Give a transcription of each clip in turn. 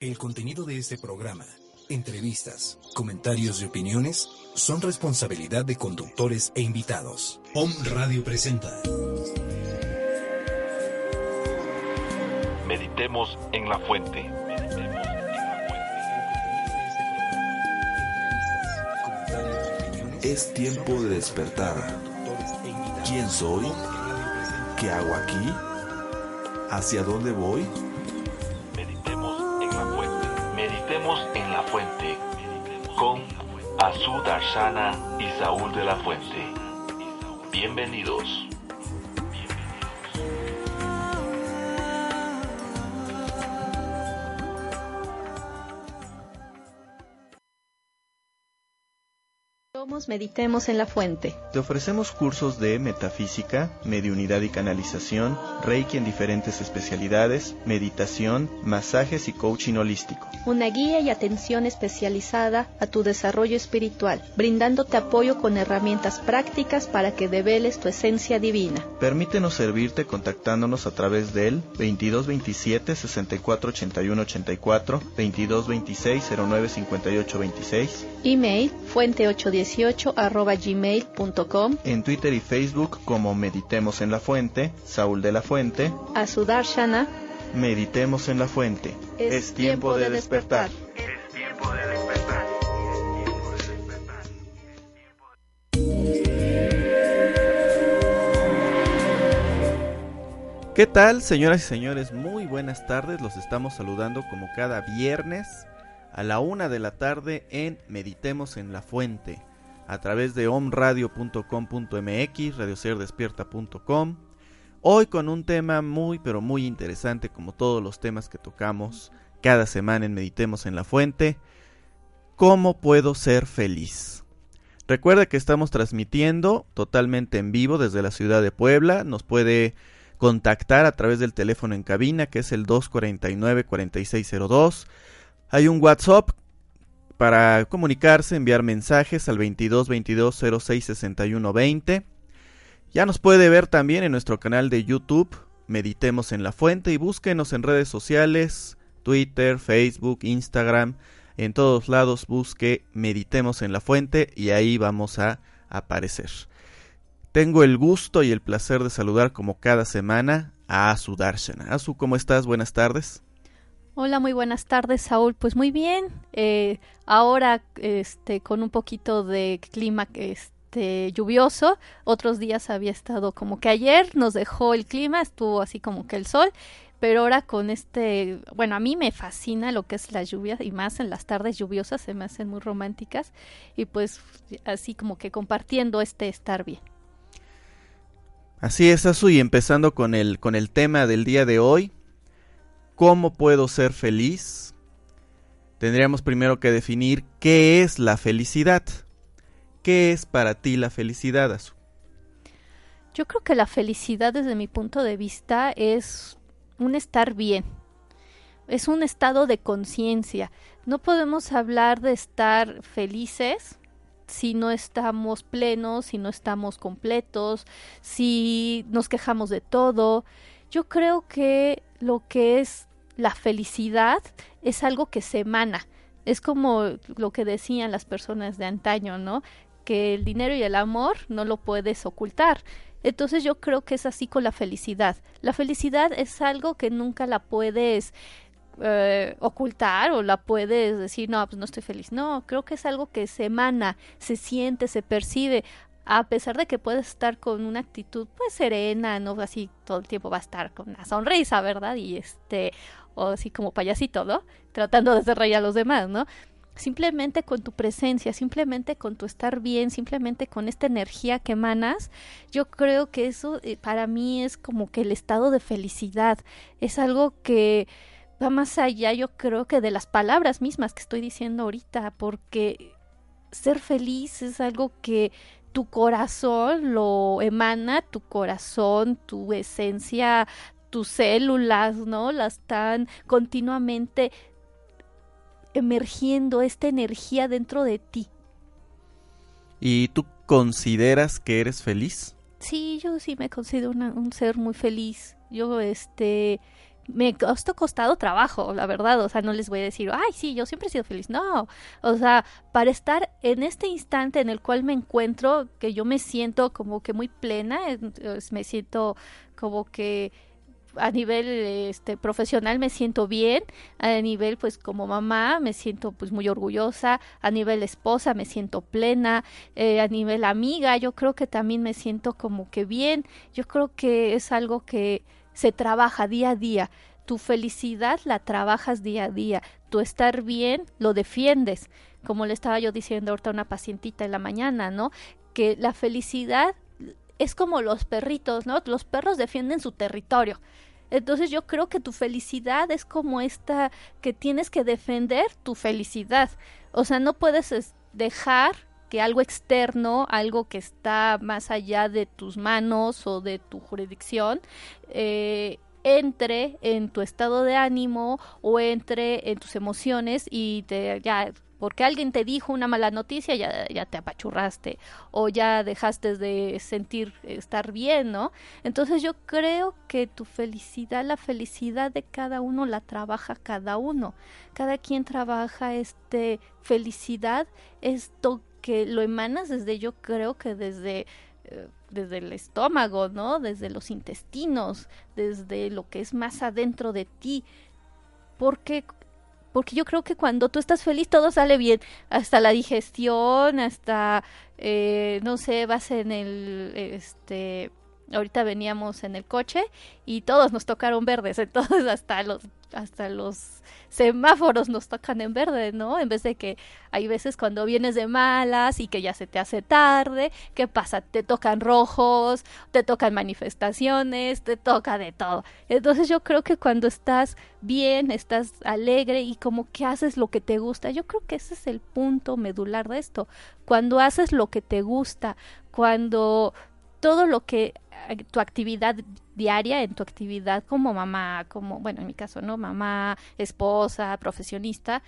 El contenido de este programa, entrevistas, comentarios y opiniones son responsabilidad de conductores e invitados. Om Radio presenta. Meditemos en la fuente. Es tiempo de despertar. ¿Quién soy? ¿Qué hago aquí? ¿Hacia dónde voy? Darshana y Saúl de la Fuente. Bienvenidos. Meditemos en la Fuente. Te ofrecemos cursos de metafísica, mediunidad y canalización, reiki en diferentes especialidades, meditación, masajes y coaching holístico. Una guía y atención especializada a tu desarrollo espiritual, brindándote apoyo con herramientas prácticas para que develes tu esencia divina. Permítenos servirte contactándonos a través del 2227 64 81 84, 2226 09 58 26, Email fuente818 arroba gmail.com, en Twitter y Facebook como Meditemos en la Fuente, Saúl de la Fuente, a Sudarshana. Meditemos en la Fuente. Es tiempo de despertar. ¿Qué tal, señoras y señores? Muy buenas tardes. Los estamos saludando como cada viernes a la una de la tarde en Meditemos en la Fuente a través de omradio.com.mx, radioserdespierta.com. Hoy con un tema muy pero muy interesante como todos los temas que tocamos cada semana en Meditemos en la Fuente. ¿Cómo puedo ser feliz? Recuerda que estamos transmitiendo totalmente en vivo desde la ciudad de Puebla. Nos puede contactar a través del teléfono en cabina que es el 249-4602. Hay un WhatsApp para comunicarse, enviar mensajes al 22 22 06 61 20. Ya nos puede ver también en nuestro canal de YouTube, Meditemos en la Fuente, y búsquenos en redes sociales, Twitter, Facebook, Instagram, en todos lados busque Meditemos en la Fuente y ahí vamos a aparecer. Tengo el gusto y el placer de saludar como cada semana a Asu Darshana. Asu, ¿cómo estás? Buenas tardes. Hola, muy buenas tardes, Saúl. Pues muy bien. Eh, ahora, este, con un poquito de clima, este, lluvioso. Otros días había estado como que ayer nos dejó el clima, estuvo así como que el sol. Pero ahora con este, bueno, a mí me fascina lo que es la lluvia y más en las tardes lluviosas se me hacen muy románticas y pues así como que compartiendo este estar bien. Así es, Asu, y empezando con el, con el tema del día de hoy, ¿Cómo puedo ser feliz? Tendríamos primero que definir qué es la felicidad. ¿Qué es para ti la felicidad, Azu? Yo creo que la felicidad desde mi punto de vista es un estar bien. Es un estado de conciencia. No podemos hablar de estar felices si no estamos plenos, si no estamos completos, si nos quejamos de todo. Yo creo que lo que es la felicidad es algo que se emana. Es como lo que decían las personas de antaño, ¿no? Que el dinero y el amor no lo puedes ocultar. Entonces yo creo que es así con la felicidad. La felicidad es algo que nunca la puedes eh, ocultar o la puedes decir, no, pues no estoy feliz. No, creo que es algo que se emana, se siente, se percibe a pesar de que puedes estar con una actitud pues serena, no así todo el tiempo va a estar con una sonrisa, ¿verdad? Y este, o así como payasito, ¿no? Tratando de hacer reír a los demás, ¿no? Simplemente con tu presencia, simplemente con tu estar bien, simplemente con esta energía que emanas, yo creo que eso eh, para mí es como que el estado de felicidad, es algo que va más allá, yo creo que de las palabras mismas que estoy diciendo ahorita, porque ser feliz es algo que tu corazón lo emana, tu corazón, tu esencia, tus células, ¿no? Las están continuamente emergiendo esta energía dentro de ti. ¿Y tú consideras que eres feliz? Sí, yo sí me considero un ser muy feliz. Yo, este, me ha costado trabajo, la verdad, o sea, no les voy a decir, ay, sí, yo siempre he sido feliz, no, o sea, para estar en este instante en el cual me encuentro, que yo me siento como que muy plena, me siento como que a nivel este profesional me siento bien, a nivel pues como mamá me siento pues muy orgullosa, a nivel esposa me siento plena, eh, a nivel amiga yo creo que también me siento como que bien, yo creo que es algo que se trabaja día a día, tu felicidad la trabajas día a día, tu estar bien lo defiendes, como le estaba yo diciendo ahorita a una pacientita en la mañana, ¿no? Que la felicidad es como los perritos, ¿no? Los perros defienden su territorio. Entonces yo creo que tu felicidad es como esta que tienes que defender tu felicidad. O sea, no puedes dejar que algo externo, algo que está más allá de tus manos o de tu jurisdicción, eh, entre en tu estado de ánimo o entre en tus emociones y te ya porque alguien te dijo una mala noticia, ya, ya te apachurraste o ya dejaste de sentir estar bien, ¿no? Entonces yo creo que tu felicidad, la felicidad de cada uno la trabaja cada uno. Cada quien trabaja este felicidad, esto que lo emanas desde yo creo que desde eh, desde el estómago, ¿no? Desde los intestinos, desde lo que es más adentro de ti. Porque porque yo creo que cuando tú estás feliz todo sale bien, hasta la digestión, hasta, eh, no sé, vas en el, este, ahorita veníamos en el coche y todos nos tocaron verdes, entonces hasta los hasta los semáforos nos tocan en verde, ¿no? En vez de que hay veces cuando vienes de malas y que ya se te hace tarde, ¿qué pasa? Te tocan rojos, te tocan manifestaciones, te toca de todo. Entonces yo creo que cuando estás bien, estás alegre y como que haces lo que te gusta, yo creo que ese es el punto medular de esto. Cuando haces lo que te gusta, cuando todo lo que tu actividad diaria, en tu actividad como mamá, como, bueno, en mi caso, ¿no? Mamá, esposa, profesionista,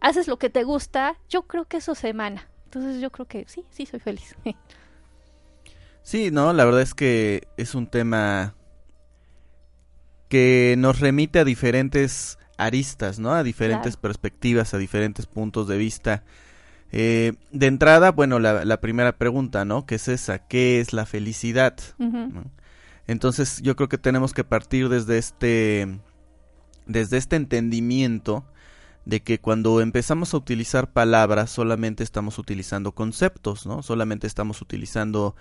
haces lo que te gusta, yo creo que eso se emana. Entonces yo creo que sí, sí soy feliz. sí, no, la verdad es que es un tema que nos remite a diferentes aristas, ¿no? A diferentes perspectivas, a diferentes puntos de vista. Eh, de entrada, bueno, la, primera pregunta, ¿no? ¿Qué es esa? ¿Qué es la felicidad? Entonces, yo creo que tenemos que partir desde este, desde este entendimiento de que cuando empezamos a utilizar palabras solamente estamos utilizando conceptos, ¿no? Solamente estamos utilizando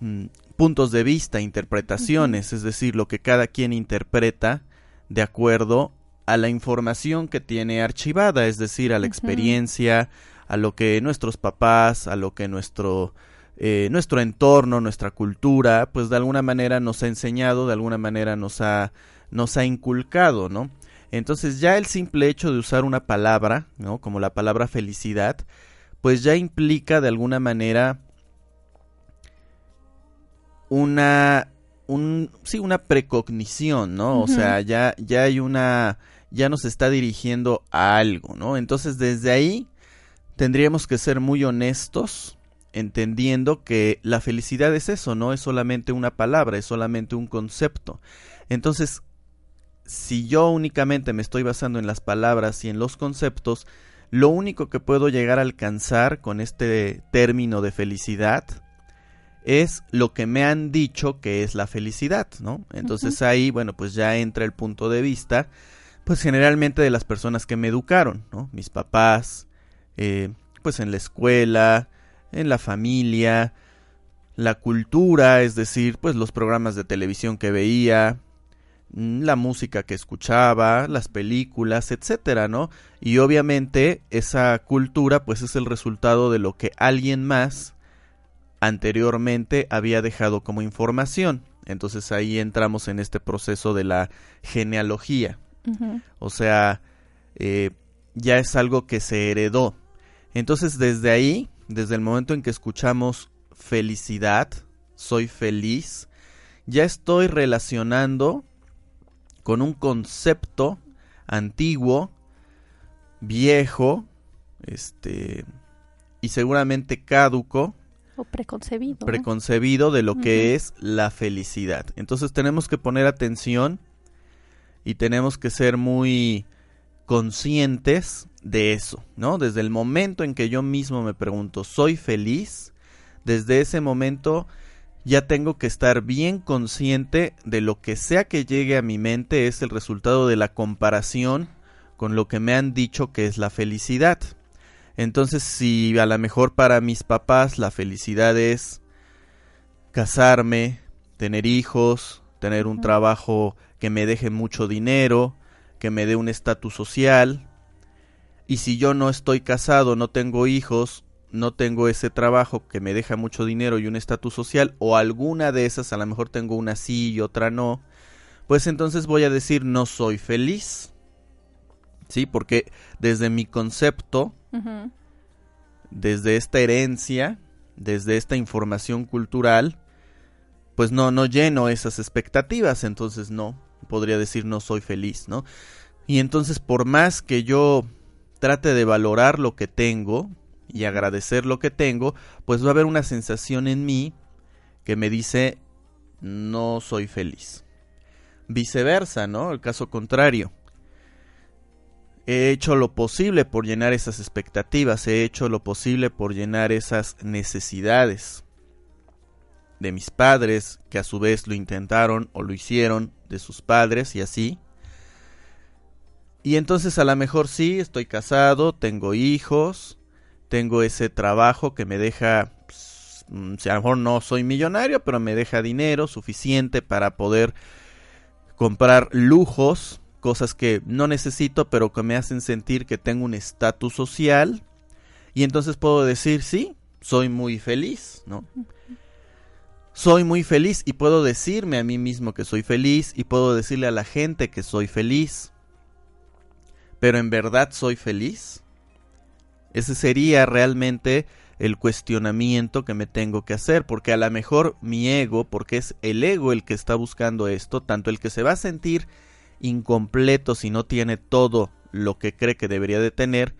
mm, puntos de vista, interpretaciones, es decir, lo que cada quien interpreta de acuerdo a la información que tiene archivada, es decir, a la experiencia, a lo que nuestros papás, a lo que nuestro, eh, nuestro entorno, nuestra cultura, pues de alguna manera nos ha enseñado, de alguna manera nos ha, nos ha inculcado, ¿no? Entonces ya el simple hecho de usar una palabra, ¿no? Como la palabra felicidad, pues ya implica de alguna manera una un sí una precognición, ¿no? O sea, ya ya hay una ya nos está dirigiendo a algo, ¿no? Entonces desde ahí tendríamos que ser muy honestos entendiendo que la felicidad es eso, no es solamente una palabra, es solamente un concepto. Entonces, si yo únicamente me estoy basando en las palabras y en los conceptos, lo único que puedo llegar a alcanzar con este término de felicidad es lo que me han dicho que es la felicidad, ¿no? Entonces ahí, bueno, pues ya entra el punto de vista, pues generalmente de las personas que me educaron, ¿no? Mis papás, eh, pues en la escuela, en la familia, la cultura, es decir, pues los programas de televisión que veía, mm, la música que escuchaba, las películas, etcétera, ¿no? Y obviamente esa cultura pues es el resultado de lo que alguien más anteriormente había dejado como información. Entonces ahí entramos en este proceso de la genealogía. O sea, eh, ya es algo que se heredó. Entonces desde ahí, desde el momento en que escuchamos felicidad, soy feliz, ya estoy relacionando con un concepto antiguo, viejo, este y seguramente caduco o preconcebido, preconcebido de lo que es la felicidad. Entonces tenemos que poner atención y tenemos que ser muy conscientes de eso, ¿no? Desde el momento en que yo mismo me pregunto, ¿soy feliz? Desde ese momento ya tengo que estar bien consciente de lo que sea que llegue a mi mente es el resultado de la comparación con lo que me han dicho que es la felicidad. Entonces, si a lo mejor para mis papás la felicidad es casarme, tener hijos, tener un trabajo que me deje mucho dinero, que me dé un estatus social, y si yo no estoy casado, no tengo hijos, no tengo ese trabajo que me deja mucho dinero y un estatus social, o alguna de esas, a lo mejor tengo una sí y otra no, pues entonces voy a decir no soy feliz. ¿sí? Porque desde mi concepto, desde esta herencia, desde esta información cultural, pues no, no lleno esas expectativas, entonces no, podría decir no soy feliz, ¿no? Y entonces por más que yo trate de valorar lo que tengo y agradecer lo que tengo, pues va a haber una sensación en mí que me dice no soy feliz. Viceversa, ¿no? El caso contrario He hecho lo posible por llenar esas expectativas, he hecho lo posible por llenar esas necesidades de mis padres, que a su vez lo intentaron o lo hicieron de sus padres y así. Y entonces a lo mejor sí, estoy casado, tengo hijos, tengo ese trabajo que me deja, pues, mm, a lo mejor no soy millonario, pero me deja dinero suficiente para poder comprar lujos cosas que no necesito, pero que me hacen sentir que tengo un estatus social. Y entonces puedo decir, sí, soy muy feliz, ¿no? Soy muy feliz y puedo decirme a mí mismo que soy feliz y puedo decirle a la gente que soy feliz. Pero en verdad soy feliz. Ese sería realmente el cuestionamiento que me tengo que hacer, porque a lo mejor mi ego, porque es el ego el que está buscando esto, tanto el que se va a sentir incompleto si no tiene todo lo que cree que debería de tener,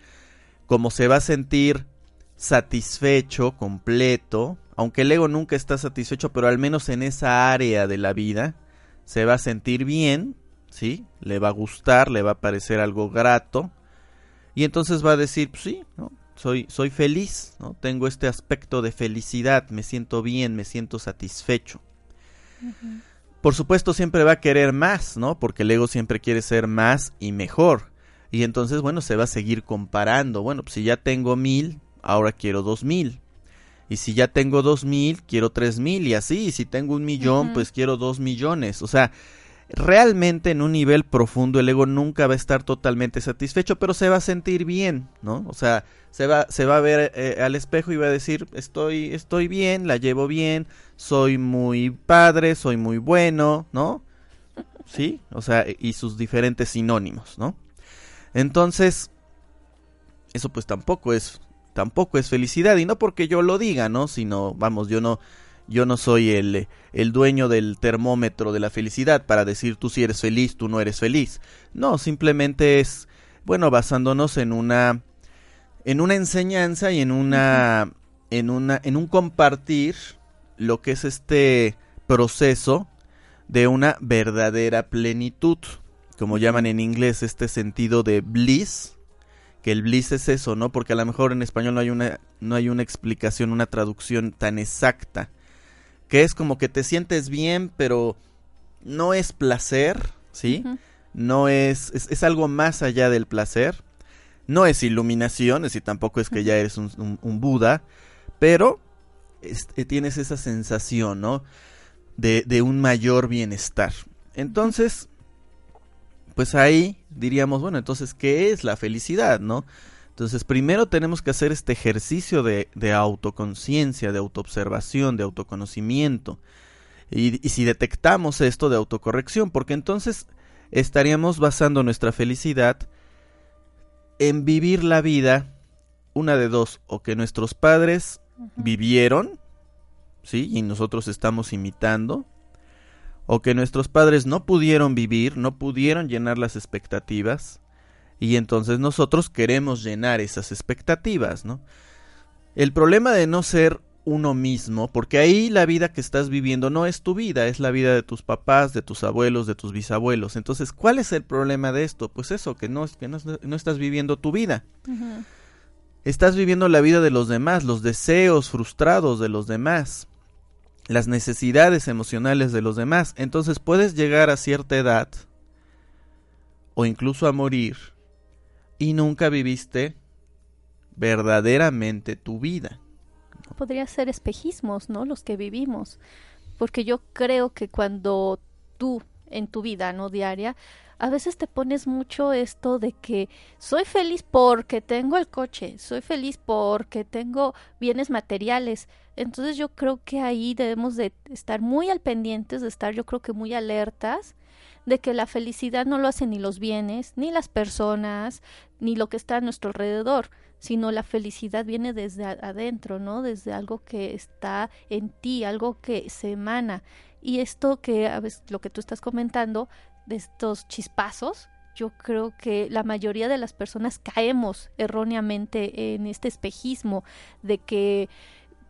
como se va a sentir satisfecho, completo, aunque el ego nunca está satisfecho, pero al menos en esa área de la vida se va a sentir bien, ¿sí? Le va a gustar, le va a parecer algo grato, y entonces va a decir, pues sí, ¿no? Soy, soy feliz, ¿no? Tengo este aspecto de felicidad, me siento bien, me siento satisfecho por supuesto siempre va a querer más, ¿no? Porque el ego siempre quiere ser más y mejor. Y entonces, bueno, se va a seguir comparando. Bueno, pues si ya tengo mil, ahora quiero dos mil. Y si ya tengo dos mil, quiero tres mil y así. Y si tengo un millón, pues quiero dos millones. O sea, realmente en un nivel profundo el ego nunca va a estar totalmente satisfecho, pero se va a sentir bien, ¿no? O sea, se va, se va a ver eh, al espejo y va a decir, estoy, estoy bien, la llevo bien, soy muy padre, soy muy bueno, ¿no? Sí, o sea, y sus diferentes sinónimos, ¿no? Entonces, eso pues tampoco es, tampoco es felicidad, y no porque yo lo diga, ¿no? Sino, vamos, yo no, yo no soy el, el dueño del termómetro de la felicidad para decir tú si eres feliz, tú no eres feliz. No, simplemente es, bueno, basándonos en una, en una enseñanza y en una, en una, en un compartir lo que es este proceso de una verdadera plenitud, como llaman en inglés este sentido de bliss, que el bliss es eso, ¿no? Porque a lo mejor en español no hay una no hay una explicación, una traducción tan exacta que es como que te sientes bien, pero no es placer, ¿sí? No es, es, algo más allá del placer. No es iluminación, es decir, tampoco es que ya eres un, Buda, pero eh, tienes esa sensación, ¿no? De, de un mayor bienestar. Entonces, pues ahí diríamos, bueno, entonces, ¿qué es la felicidad, no? Entonces, primero tenemos que hacer este ejercicio de, de autoconciencia, de autoobservación, de autoconocimiento. Y, y, si detectamos esto de autocorrección, porque entonces estaríamos basando nuestra felicidad en vivir la vida, una de dos, o que nuestros padres vivieron, ¿sí? Y nosotros estamos imitando, o que nuestros padres no pudieron vivir, no pudieron llenar las expectativas, y entonces nosotros queremos llenar esas expectativas, ¿no? El problema de no ser uno mismo, porque ahí la vida que estás viviendo no es tu vida, es la vida de tus papás, de tus abuelos, de tus bisabuelos. Entonces, ¿cuál es el problema de esto? Pues eso, que no, que no, no estás viviendo tu vida. Estás viviendo la vida de los demás, los deseos frustrados de los demás, las necesidades emocionales de los demás. Entonces puedes llegar a cierta edad o incluso a morir y nunca viviste verdaderamente tu vida. Podría ser espejismos, ¿no? Los que vivimos. Porque yo creo que cuando tú en tu vida, ¿no? Diaria, a veces te pones mucho esto de que soy feliz porque tengo el coche, soy feliz porque tengo bienes materiales. Entonces yo creo que ahí debemos de estar muy al pendientes, de estar yo creo que muy alertas de que la felicidad no lo hacen ni los bienes, ni las personas, ni lo que está a nuestro alrededor, sino la felicidad viene desde adentro, ¿no? Desde algo que está en ti, algo que se emana. Y esto que a lo que tú estás comentando de estos chispazos, yo creo que la mayoría de las personas caemos erróneamente en este espejismo de que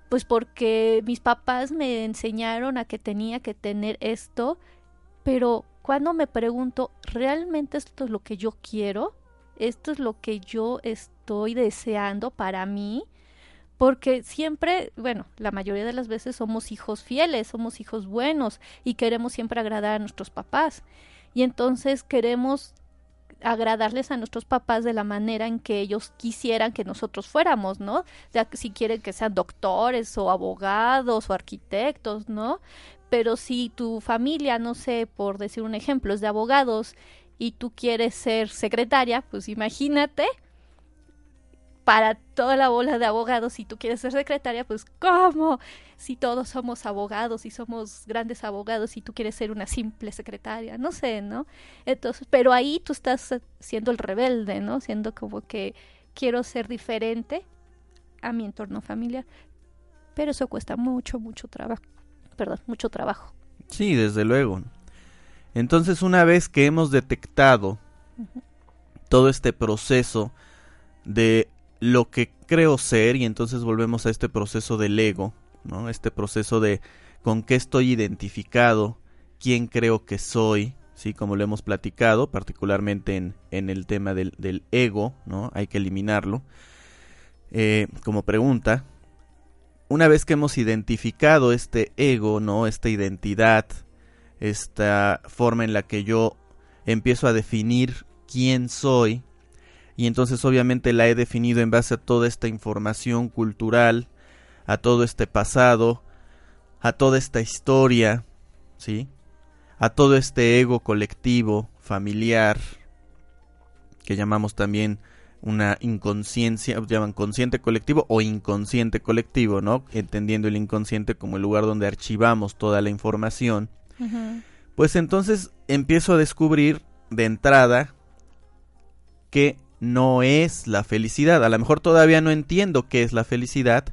pues porque mis papás me enseñaron a que tenía que tener esto, pero cuando me pregunto, ¿realmente esto es lo que yo quiero? ¿Esto es lo que yo estoy deseando para mí? Porque siempre, bueno, la mayoría de las veces somos hijos fieles, somos hijos buenos y queremos siempre agradar a nuestros papás. Y entonces queremos agradarles a nuestros papás de la manera en que ellos quisieran que nosotros fuéramos, ¿no? Si quieren que sean doctores o abogados o arquitectos, ¿no? Pero si tu familia, no sé, por decir un ejemplo, es de abogados y tú quieres ser secretaria, pues imagínate para toda la bola de abogados, si tú quieres ser secretaria, pues ¿cómo? Si todos somos abogados y somos grandes abogados y tú quieres ser una simple secretaria, no sé, ¿no? Entonces, pero ahí tú estás siendo el rebelde, ¿no? Siendo como que quiero ser diferente a mi entorno familiar. Pero eso cuesta mucho, mucho trabajo perdón, mucho trabajo. Sí, desde luego. Entonces, una vez que hemos detectado todo este proceso de lo que creo ser, y entonces volvemos a este proceso del ego, ¿no? Este proceso de con qué estoy identificado, quién creo que soy, sí, como lo hemos platicado, particularmente en, en el tema del, del, ego, ¿no? Hay que eliminarlo. Eh, como pregunta, una vez que hemos identificado este ego, ¿no? Esta identidad, esta forma en la que yo empiezo a definir quién soy, y entonces obviamente la he definido en base a toda esta información cultural, a todo este pasado, a toda esta historia, ¿sí? A todo este ego colectivo, familiar, que llamamos también una inconsciencia, llaman consciente colectivo o inconsciente colectivo, ¿no? Entendiendo el inconsciente como el lugar donde archivamos toda la información. Pues entonces empiezo a descubrir de entrada que no es la felicidad. A lo mejor todavía no entiendo qué es la felicidad,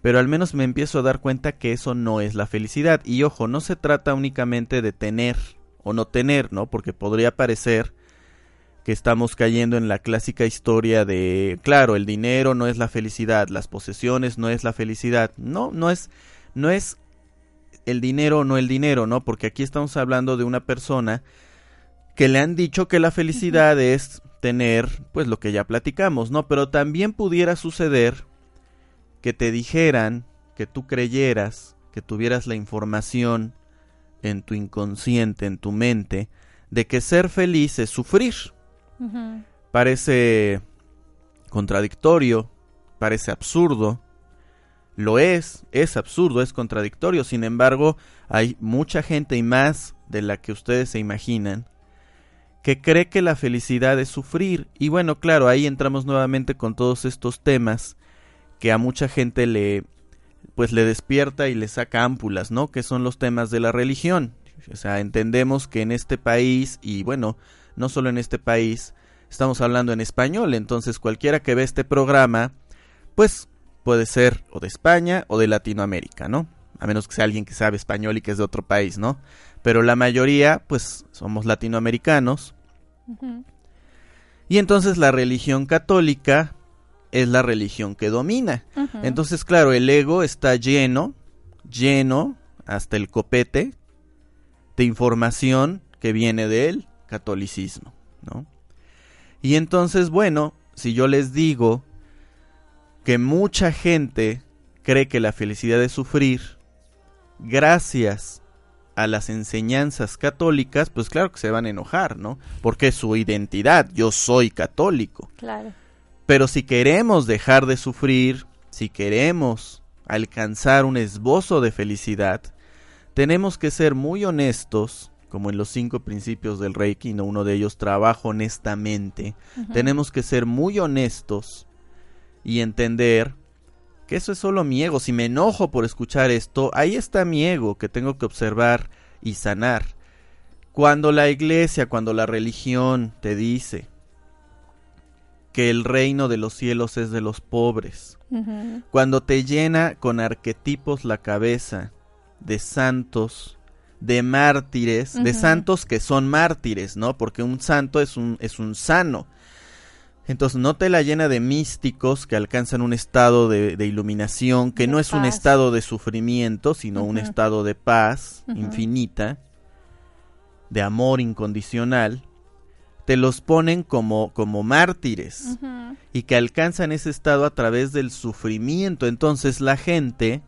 pero al menos me empiezo a dar cuenta que eso no es la felicidad. Y ojo, no se trata únicamente de tener o no tener, ¿no? Porque podría parecer que estamos cayendo en la clásica historia de, claro, el dinero no es la felicidad, las posesiones no es la felicidad. No, no es, no es el dinero o no el dinero, ¿no? Porque aquí estamos hablando de una persona que le han dicho que la felicidad es tener, pues lo que ya platicamos, ¿no? Pero también pudiera suceder que te dijeran, que tú creyeras, que tuvieras la información en tu inconsciente, en tu mente, de que ser feliz es sufrir. Parece contradictorio, parece absurdo. Lo es, es absurdo, es contradictorio. Sin embargo, hay mucha gente y más de la que ustedes se imaginan que cree que la felicidad es sufrir. Y bueno, claro, ahí entramos nuevamente con todos estos temas que a mucha gente le pues le despierta y le saca ámpulas, ¿no? Que son los temas de la religión. O sea, entendemos que en este país y bueno, no solo en este país, estamos hablando en español, entonces cualquiera que ve este programa, pues puede ser o de España o de Latinoamérica, ¿no? A menos que sea alguien que sabe español y que es de otro país, ¿no? Pero la mayoría, pues, somos latinoamericanos. Y entonces la religión católica, es la religión que domina. Entonces, claro, el ego está lleno, lleno hasta el copete de información que viene del catolicismo, ¿no? Y entonces, bueno, si yo les digo que mucha gente cree que la felicidad es sufrir, gracias a las enseñanzas católicas, pues claro que se van a enojar, ¿no? Porque es su identidad, yo soy católico. Claro. Pero si queremos dejar de sufrir, si queremos alcanzar un esbozo de felicidad, tenemos que ser muy honestos, como en los cinco principios del Reiki, ¿no? uno de ellos trabajo honestamente. Tenemos que ser muy honestos y entender que eso es solo mi ego. Si me enojo por escuchar esto, ahí está mi ego que tengo que observar y sanar. Cuando la iglesia, cuando la religión te dice que el reino de los cielos es de los pobres, cuando te llena con arquetipos la cabeza de santos, de mártires, de santos que son mártires, ¿no? Porque un santo es un, es un sano. Entonces no te la llena de místicos que alcanzan un estado de, iluminación, que no es un estado de sufrimiento, sino un estado de paz infinita, de amor incondicional te los ponen como, como mártires y que alcanzan ese estado a través del sufrimiento. Entonces la gente,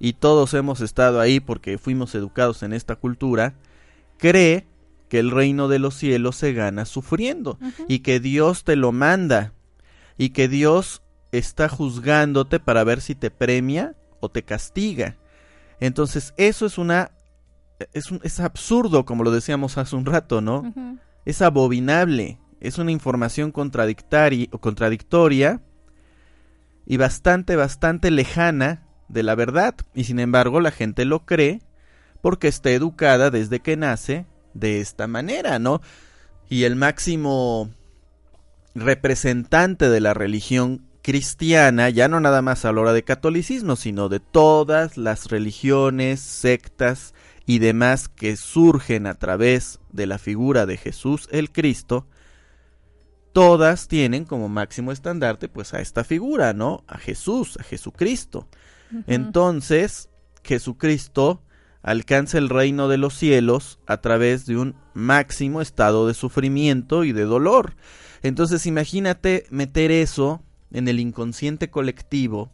y todos hemos estado ahí porque fuimos educados en esta cultura, cree que el reino de los cielos se gana sufriendo y que Dios te lo manda y que Dios está juzgándote para ver si te premia o te castiga. Entonces eso es una... Es, un, es absurdo, como lo decíamos hace un rato, ¿no? es abominable, es una información contradictoria y bastante, bastante lejana de la verdad. Y sin embargo la gente lo cree porque está educada desde que nace de esta manera, ¿no? Y el máximo representante de la religión cristiana, ya no nada más a la hora de catolicismo, sino de todas las religiones, sectas y demás que surgen a través de la figura de Jesús el Cristo, todas tienen como máximo estandarte pues a esta figura, ¿no? A Jesús, a Jesucristo. Entonces, Jesucristo alcanza el reino de los cielos a través de un máximo estado de sufrimiento y de dolor. Entonces, imagínate meter eso en el inconsciente colectivo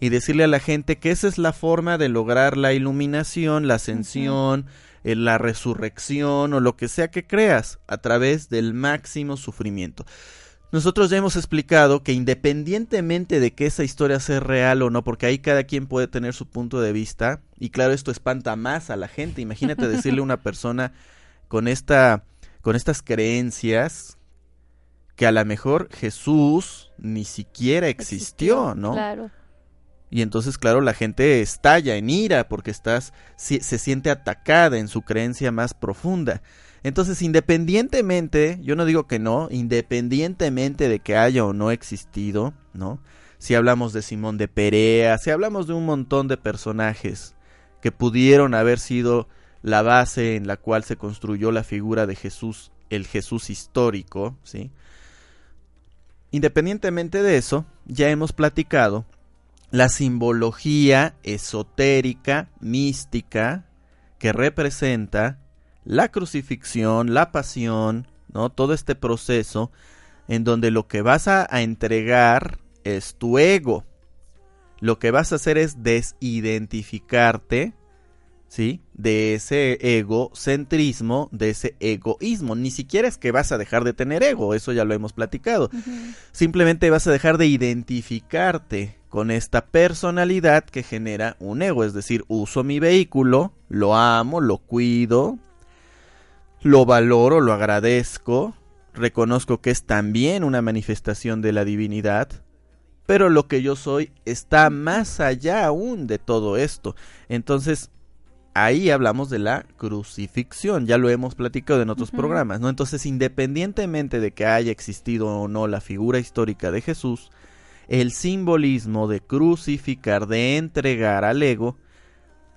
y decirle a la gente que esa es la forma de lograr la iluminación, la ascensión, eh, la resurrección o lo que sea que creas a través del máximo sufrimiento. Nosotros ya hemos explicado que independientemente de que esa historia sea real o no, porque ahí cada quien puede tener su punto de vista, y claro, esto espanta más a la gente. Imagínate decirle a una persona con esta con estas creencias que a lo mejor Jesús ni siquiera existió, ¿no? Claro. Y entonces, claro, la gente estalla en ira porque estás, se, siente atacada en su creencia más profunda. Entonces, independientemente, yo no digo que no, independientemente de que haya o no existido, ¿no? Si hablamos de Simón de Perea, si hablamos de un montón de personajes que pudieron haber sido la base en la cual se construyó la figura de Jesús, el Jesús histórico, ¿sí? Independientemente de eso, ya hemos platicado la simbología esotérica, mística, que representa la crucifixión, la pasión, ¿no? Todo este proceso en donde lo que vas a, a entregar es tu ego. Lo que vas a hacer es desidentificarte ¿sí? De ese egocentrismo, de ese egoísmo. Ni siquiera es que vas a dejar de tener ego, eso ya lo hemos platicado. Simplemente vas a dejar de identificarte con esta personalidad que genera un ego, es decir, uso mi vehículo, lo amo, lo cuido, lo valoro, lo agradezco, reconozco que es también una manifestación de la divinidad, pero lo que yo soy está más allá aún de todo esto. Entonces, ahí hablamos de la crucifixión, ya lo hemos platicado en otros programas, ¿no? Entonces, independientemente de que haya existido o no la figura histórica de Jesús, el simbolismo de crucificar, de entregar al ego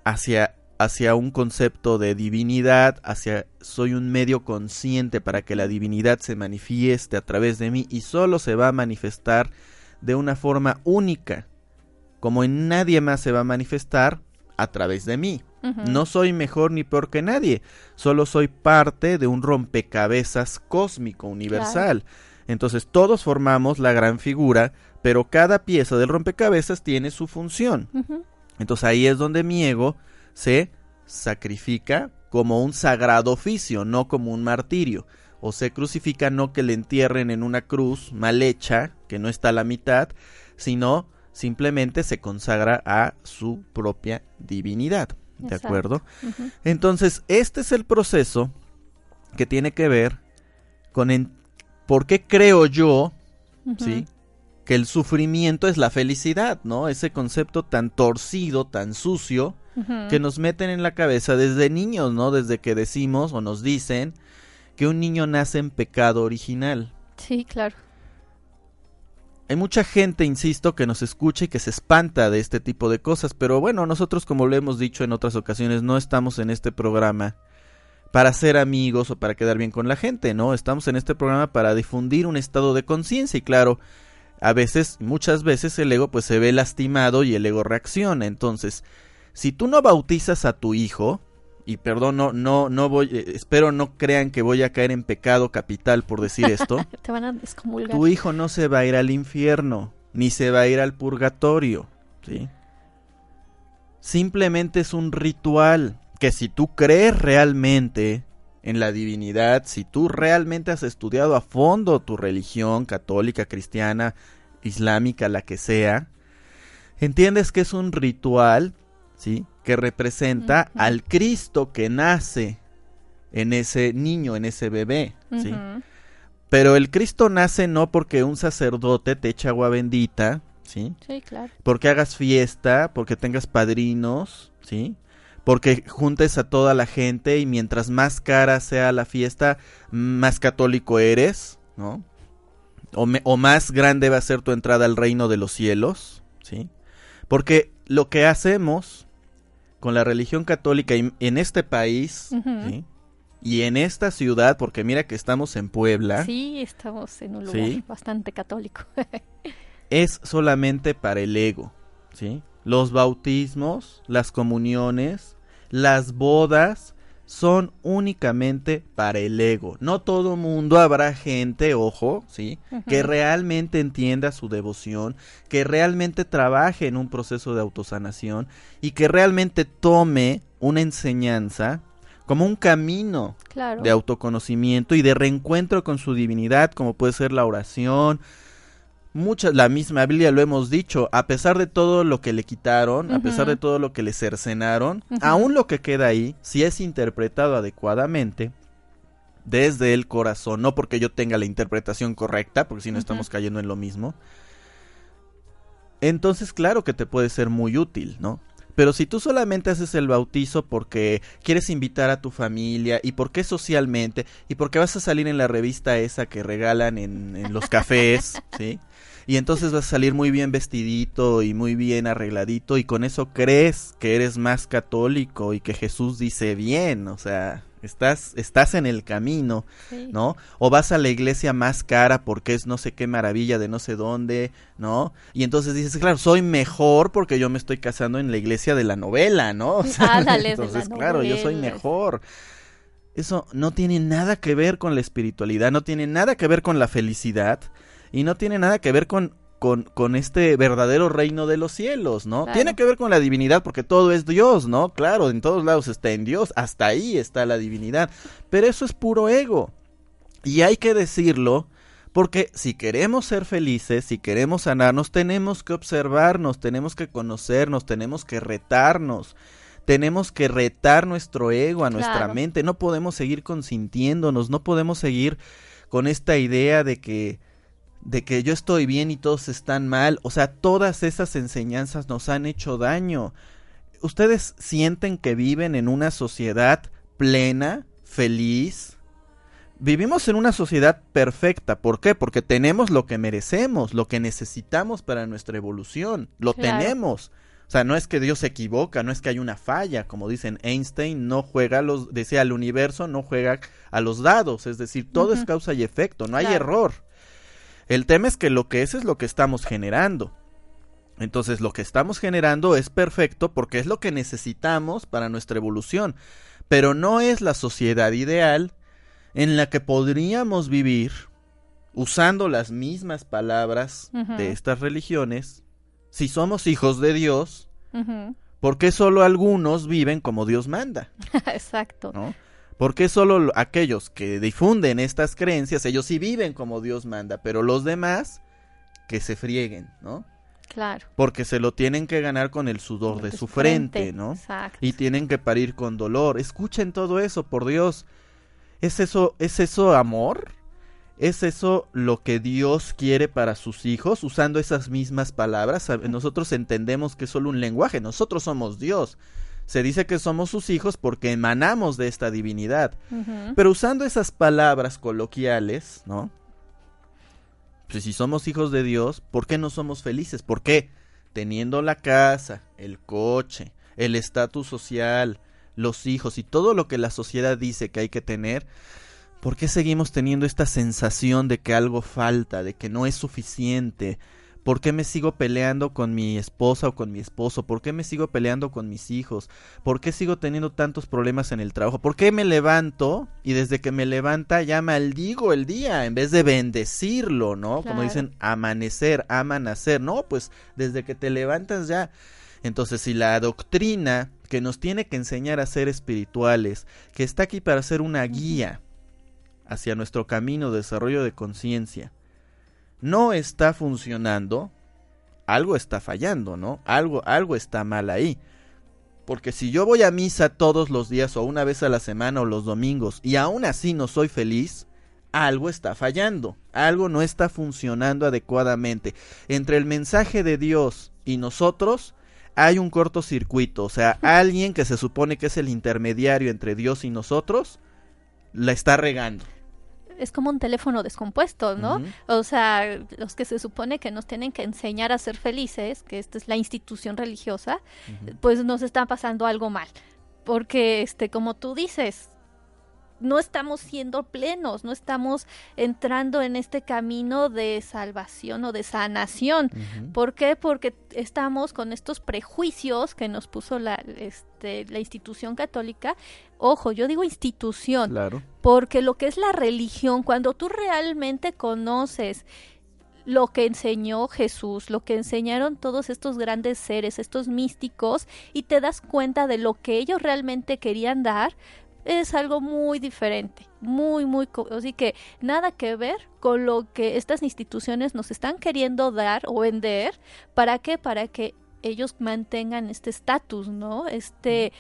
hacia hacia un concepto de divinidad, hacia soy un medio consciente para que la divinidad se manifieste a través de mí y solo se va a manifestar de una forma única, como en nadie más se va a manifestar a través de mí. No soy mejor ni peor que nadie, solo soy parte de un rompecabezas cósmico universal. Entonces todos formamos la gran figura, pero cada pieza del rompecabezas tiene su función. Entonces ahí es donde mi ego se sacrifica como un sagrado oficio, no como un martirio. O se crucifica no que le entierren en una cruz mal hecha, que no está a la mitad, sino simplemente se consagra a su propia divinidad. ¿De acuerdo? Entonces, este es el proceso que tiene que ver con en, por qué creo yo, ¿sí? Que el sufrimiento es la felicidad, ¿no? Ese concepto tan torcido, tan sucio, que nos meten en la cabeza desde niños, ¿no? Desde que decimos o nos dicen que un niño nace en pecado original. Sí, claro. Hay mucha gente, insisto, que nos escucha y que se espanta de este tipo de cosas, pero bueno, nosotros como lo hemos dicho en otras ocasiones, no estamos en este programa para ser amigos o para quedar bien con la gente, ¿no? Estamos en este programa para difundir un estado de conciencia y claro, a veces, muchas veces el ego pues se ve lastimado y el ego reacciona, entonces, si tú no bautizas a tu hijo, y perdón, no, no, no voy, eh, espero no crean que voy a caer en pecado capital por decir esto. Te van a Tu hijo no se va a ir al infierno, ni se va a ir al purgatorio, ¿sí? Simplemente es un ritual que si tú crees realmente en la divinidad, si tú realmente has estudiado a fondo tu religión católica, cristiana, islámica, la que sea, entiendes que es un ritual, ¿sí? que representa al Cristo que nace en ese niño, en ese bebé, ¿sí? Pero el Cristo nace no porque un sacerdote te eche agua bendita, ¿sí? Sí, claro. Porque hagas fiesta, porque tengas padrinos, ¿sí? Porque juntes a toda la gente y mientras más cara sea la fiesta, más católico eres, ¿no? O, o más grande va a ser tu entrada al reino de los cielos, ¿sí? Porque lo que hacemos con la religión católica en este país y en esta ciudad, porque mira que estamos en Puebla. Sí, estamos en un lugar bastante católico. es solamente para el ego, ¿sí? Los bautismos, las comuniones, las bodas son únicamente para el ego. No todo mundo habrá gente, ojo, ¿sí? Que realmente entienda su devoción, que realmente trabaje en un proceso de autosanación y que realmente tome una enseñanza como un camino de autoconocimiento y de reencuentro con su divinidad, como puede ser la oración, muchas, la misma Biblia lo hemos dicho, a pesar de todo lo que le quitaron, a pesar de todo lo que le cercenaron, aún lo que queda ahí, si es interpretado adecuadamente, desde el corazón, no porque yo tenga la interpretación correcta, porque si no estamos cayendo en lo mismo, entonces claro que te puede ser muy útil, ¿no? Pero si tú solamente haces el bautizo porque quieres invitar a tu familia y porque socialmente y porque vas a salir en la revista esa que regalan en, en los cafés, ¿sí? y entonces vas a salir muy bien vestidito y muy bien arregladito y con eso crees que eres más católico y que Jesús dice bien, o sea, estás estás en el camino, ¿no? O vas a la iglesia más cara porque es no sé qué maravilla de no sé dónde, ¿no? Y entonces dices, claro, soy mejor porque yo me estoy casando en la iglesia de la novela, ¿no? O sea, entonces, claro, yo soy mejor. Eso no tiene nada que ver con la espiritualidad, no tiene nada que ver con la felicidad y no tiene nada que ver con, con, con este verdadero reino de los cielos, ¿no? Tiene que ver con la divinidad porque todo es Dios, ¿no? Claro, en todos lados está en Dios, hasta ahí está la divinidad, pero eso es puro ego. Y hay que decirlo porque si queremos ser felices, si queremos sanarnos, tenemos que observarnos, tenemos que conocernos, tenemos que retarnos tenemos que retar nuestro ego a nuestra mente, no podemos seguir consintiéndonos, no podemos seguir con esta idea de que de que yo estoy bien y todos están mal. O sea, todas esas enseñanzas nos han hecho daño. ¿Ustedes sienten que viven en una sociedad plena, feliz? Vivimos en una sociedad perfecta. ¿Por qué? Porque tenemos lo que merecemos, lo que necesitamos para nuestra evolución. Lo tenemos. O sea, no es que Dios se equivoca, no es que hay una falla, como dicen Einstein, no juega los, decía el universo, no juega a los dados, es decir, todo es causa y efecto, no hay error. El tema es que lo que es es lo que estamos generando. Entonces lo que estamos generando es perfecto porque es lo que necesitamos para nuestra evolución, pero no es la sociedad ideal en la que podríamos vivir usando las mismas palabras de estas religiones si somos hijos de Dios. ¿Por qué solo algunos viven como Dios manda? Exacto. ¿no? ¿Por qué solo aquellos que difunden estas creencias, ellos sí viven como Dios manda, pero los demás que se frieguen, ¿no? Claro. Porque se lo tienen que ganar con el sudor de, su frente, ¿no? Exacto. Y tienen que parir con dolor. Escuchen todo eso, por Dios. ¿Es eso, es eso amor? ¿Es eso lo que Dios quiere para sus hijos? Usando esas mismas palabras. Nosotros entendemos que es solo un lenguaje. Nosotros somos Dios. Se dice que somos sus hijos porque emanamos de esta divinidad. Pero usando esas palabras coloquiales, ¿no? Pues si somos hijos de Dios, ¿por qué no somos felices? ¿Por qué? Teniendo la casa, el coche, el estatus social, los hijos y todo lo que la sociedad dice que hay que tener, ¿por qué seguimos teniendo esta sensación de que algo falta, de que no es suficiente, ¿Por qué me sigo peleando con mi esposa o con mi esposo? ¿Por qué me sigo peleando con mis hijos? ¿Por qué sigo teniendo tantos problemas en el trabajo? ¿Por qué me levanto y desde que me levanta ya maldigo el día en vez de bendecirlo, ¿no? Como dicen, amanecer, amanacer. No, pues desde que te levantas ya. Entonces, si la doctrina que nos tiene que enseñar a ser espirituales, que está aquí para ser una guía hacia nuestro camino de desarrollo de conciencia, no está funcionando, algo está fallando, ¿no? Algo, algo está mal ahí. Porque si yo voy a misa todos los días o una vez a la semana o los domingos y aún así no soy feliz, algo está fallando, algo no está funcionando adecuadamente. Entre el mensaje de Dios y nosotros hay un cortocircuito, o sea, alguien que se supone que es el intermediario entre Dios y nosotros, la está regando es como un teléfono descompuesto, ¿no? O sea, los que se supone que nos tienen que enseñar a ser felices, que esta es la institución religiosa, pues nos está pasando algo mal. Porque, este, como tú dices, no estamos siendo plenos, no estamos entrando en este camino de salvación o de sanación. ¿Por qué? Porque estamos con estos prejuicios que nos puso la, este, la institución católica. Ojo, yo digo institución, claro. porque lo que es la religión, cuando tú realmente conoces lo que enseñó Jesús, lo que enseñaron todos estos grandes seres, estos místicos, y te das cuenta de lo que ellos realmente querían dar, es algo muy diferente, muy, muy, así que nada que ver con lo que estas instituciones nos están queriendo dar o vender, ¿para qué? Para que ellos mantengan este estatus, ¿no? Este,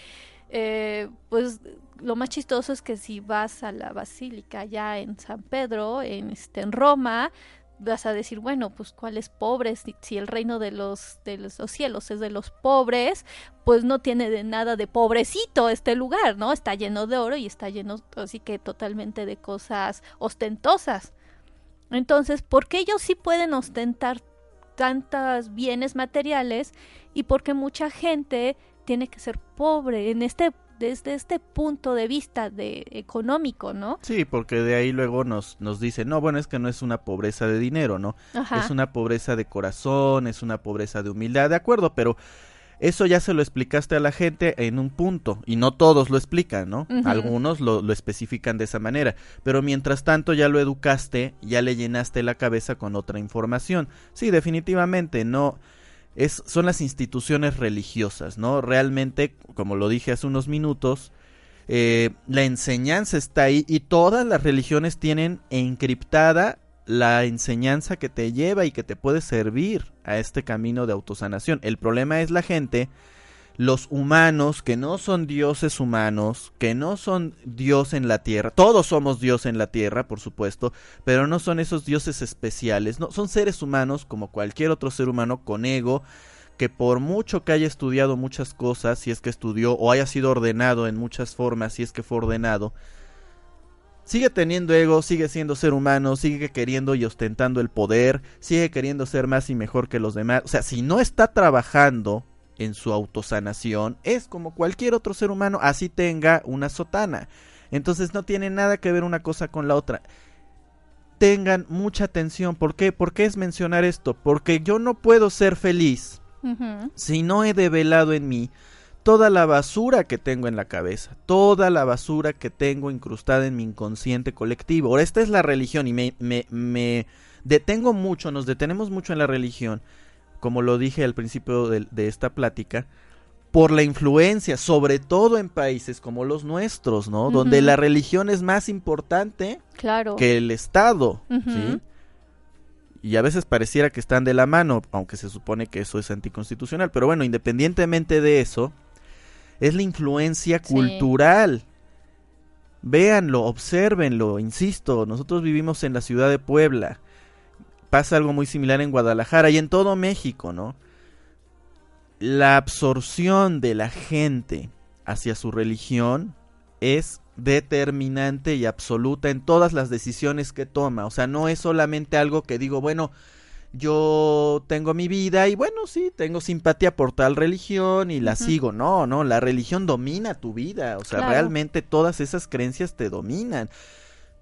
eh, pues lo más chistoso es que si vas a la basílica ya en San Pedro, en, este, en Roma, vas a decir, bueno, pues cuáles pobres, si, el reino de los, de los cielos es de los pobres, pues no tiene de nada de pobrecito este lugar, ¿no? Está lleno de oro y está lleno así que totalmente de cosas ostentosas. Entonces, ¿por qué ellos sí pueden ostentar tantos bienes materiales y por qué mucha gente tiene que ser pobre en este desde este punto de vista de económico, ¿no? Sí, porque de ahí luego nos, nos dicen, no, bueno, es que no es una pobreza de dinero, ¿no? Es una pobreza de corazón, es una pobreza de humildad, de acuerdo, pero eso ya se lo explicaste a la gente en un punto, y no todos lo explican, ¿no? Algunos lo, lo especifican de esa manera, pero mientras tanto ya lo educaste, ya le llenaste la cabeza con otra información. Sí, definitivamente, no es, son las instituciones religiosas, ¿no? Realmente, como lo dije hace unos minutos, eh, la enseñanza está ahí y todas las religiones tienen encriptada la enseñanza que te lleva y que te puede servir a este camino de autosanación. El problema es la gente los humanos que no son dioses humanos, que no son Dios en la tierra, todos somos Dios en la tierra, por supuesto, pero no son esos dioses especiales, no, son seres humanos como cualquier otro ser humano con ego, que por mucho que haya estudiado muchas cosas, si es que estudió, o haya sido ordenado en muchas formas, si es que fue ordenado, sigue teniendo ego, sigue siendo ser humano, sigue queriendo y ostentando el poder, sigue queriendo ser más y mejor que los demás. O sea, si no está trabajando en su autosanación es como cualquier otro ser humano, así tenga una sotana. Entonces no tiene nada que ver una cosa con la otra. tengan mucha atención. ¿Por qué? ¿Por qué es mencionar esto? Porque yo no puedo ser feliz si no he develado en mí toda la basura que tengo en la cabeza, toda la basura que tengo incrustada en mi inconsciente colectivo. Ahora, esta es la religión y me, me, me detengo mucho, nos detenemos mucho en la religión, como lo dije al principio de, de esta plática, por la influencia, sobre todo en países como los nuestros, ¿no? Donde la religión es más importante claro. que el Estado, ¿sí? Y a veces pareciera que están de la mano, aunque se supone que eso es anticonstitucional. Pero bueno, independientemente de eso, es la influencia cultural. Véanlo, observenlo, insisto, nosotros vivimos en la ciudad de Puebla. Pasa algo muy similar en Guadalajara y en todo México, ¿no? la absorción de la gente hacia su religión es determinante y absoluta en todas las decisiones que toma. O sea, no es solamente algo que digo, bueno, yo tengo mi vida y bueno, sí, tengo simpatía por tal religión y la sigo. No, no, la religión domina tu vida. O sea, realmente todas esas creencias te dominan.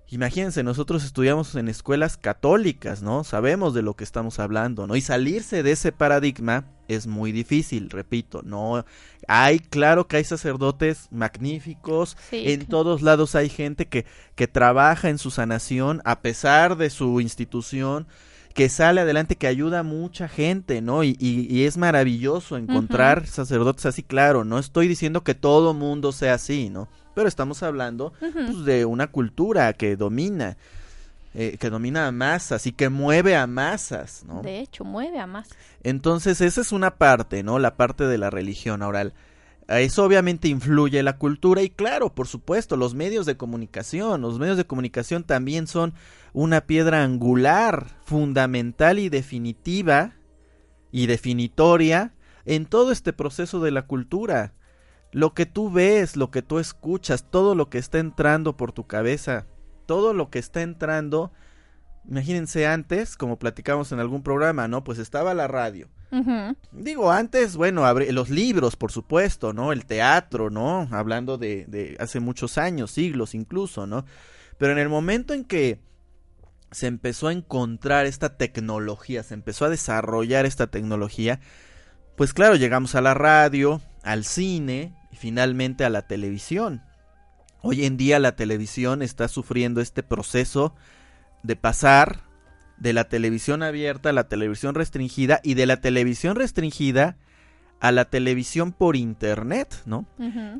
Imagínense, nosotros estudiamos en escuelas católicas, ¿no? Sabemos de lo que estamos hablando, ¿no? Y salirse de ese paradigma es muy difícil, repito, no hay claro que hay sacerdotes magníficos, en todos lados hay gente que que trabaja en su sanación a pesar de su institución, que sale adelante, que ayuda a mucha gente, ¿no? Y, y, es maravilloso encontrar sacerdotes así, claro, no estoy diciendo que todo mundo sea así, ¿no? pero estamos hablando pues, de una cultura que domina. Eh, que domina a masas y que mueve a masas, ¿no? De hecho, mueve a masas. Entonces, esa es una parte, ¿no? La parte de la religión oral. Eso obviamente influye la cultura y claro, por supuesto, los medios de comunicación. Los medios de comunicación también son una piedra angular, fundamental y definitiva y definitoria en todo este proceso de la cultura lo que tú ves, lo que tú escuchas, todo lo que está entrando por tu cabeza, todo lo que está entrando, imagínense antes, como platicamos en algún programa, ¿no? Pues estaba la radio. Digo, antes, bueno, los libros, por supuesto, ¿no? El teatro, ¿no? Hablando de, hace muchos años, siglos incluso, ¿no? Pero en el momento en que se empezó a encontrar esta tecnología, se empezó a desarrollar esta tecnología, pues claro, llegamos a la radio, al cine, finalmente a la televisión. Hoy en día la televisión está sufriendo este proceso de pasar de la televisión abierta a la televisión restringida y de la televisión restringida a la televisión por internet, ¿no?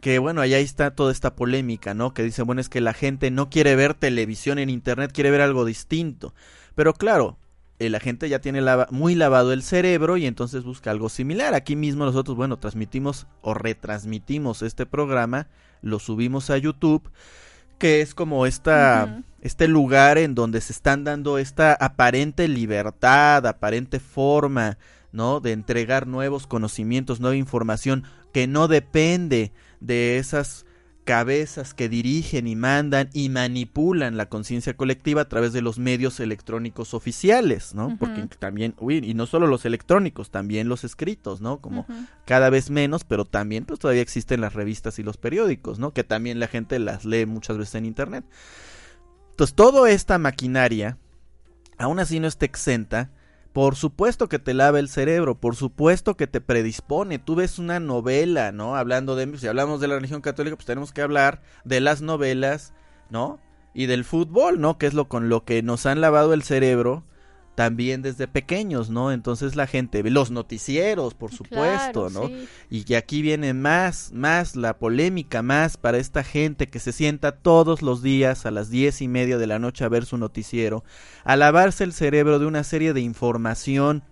Que bueno, ahí está toda esta polémica, ¿no? Que dice, bueno, es que la gente no quiere ver televisión en internet, quiere ver algo distinto. Pero claro, eh, la gente ya tiene muy lavado el cerebro y entonces busca algo similar. Aquí mismo nosotros, bueno, transmitimos o retransmitimos este programa, lo subimos a YouTube, que es como esta, este lugar en donde se están dando esta aparente libertad, aparente forma, ¿no? De entregar nuevos conocimientos, nueva información que no depende de esas cabezas que dirigen y mandan y manipulan la conciencia colectiva a través de los medios electrónicos oficiales, ¿no? Porque también, uy, y no solo los electrónicos, también los escritos, ¿no? Como cada vez menos, pero también pues todavía existen las revistas y los periódicos, ¿no? Que también la gente las lee muchas veces en internet. Entonces, toda esta maquinaria, aún así no está exenta por supuesto que te lava el cerebro, por supuesto que te predispone. Tú ves una novela, ¿no? Hablando de, si hablamos de la religión católica, pues tenemos que hablar de las novelas, ¿no? Y del fútbol, ¿no? Que es lo con lo que nos han lavado el cerebro también desde pequeños, ¿no? Entonces la gente ve los noticieros, por supuesto, ¿no? Y que aquí viene más, más la polémica, más para esta gente que se sienta todos los días a las diez y media de la noche a ver su noticiero, a lavarse el cerebro de una serie de información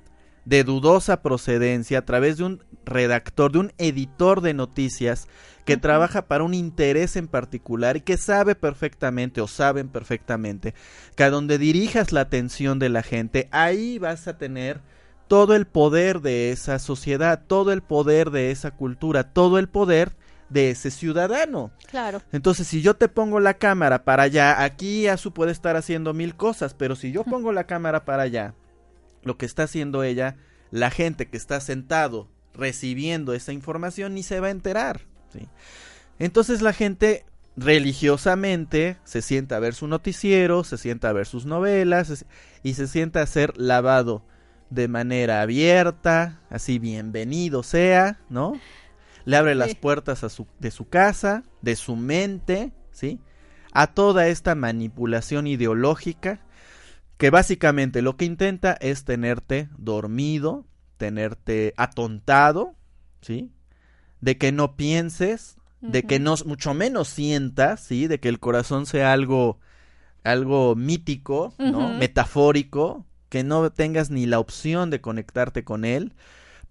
de dudosa procedencia a través de un redactor, de un editor de noticias que trabaja para un interés en particular y que sabe perfectamente o saben perfectamente que a donde dirijas la atención de la gente, ahí vas a tener todo el poder de esa sociedad, todo el poder de esa cultura, todo el poder de ese ciudadano. Claro. Entonces, si yo te pongo la cámara para allá, aquí Azu puede estar haciendo mil cosas, pero si yo pongo la cámara para allá, lo que está haciendo ella, la gente que está sentado recibiendo esa información ni se va a enterar. Entonces la gente religiosamente se sienta a ver su noticiero, se sienta a ver sus novelas y se sienta a ser lavado de manera abierta, así bienvenido sea, ¿no? Le abre las puertas a su, de su casa, de su mente, ¿sí? A toda esta manipulación ideológica que básicamente lo que intenta es tenerte dormido, tenerte atontado, ¿sí? De que no pienses, de que no, mucho menos sientas, ¿sí? De que el corazón sea algo, algo mítico, ¿no? Metafórico, que no tengas ni la opción de conectarte con él.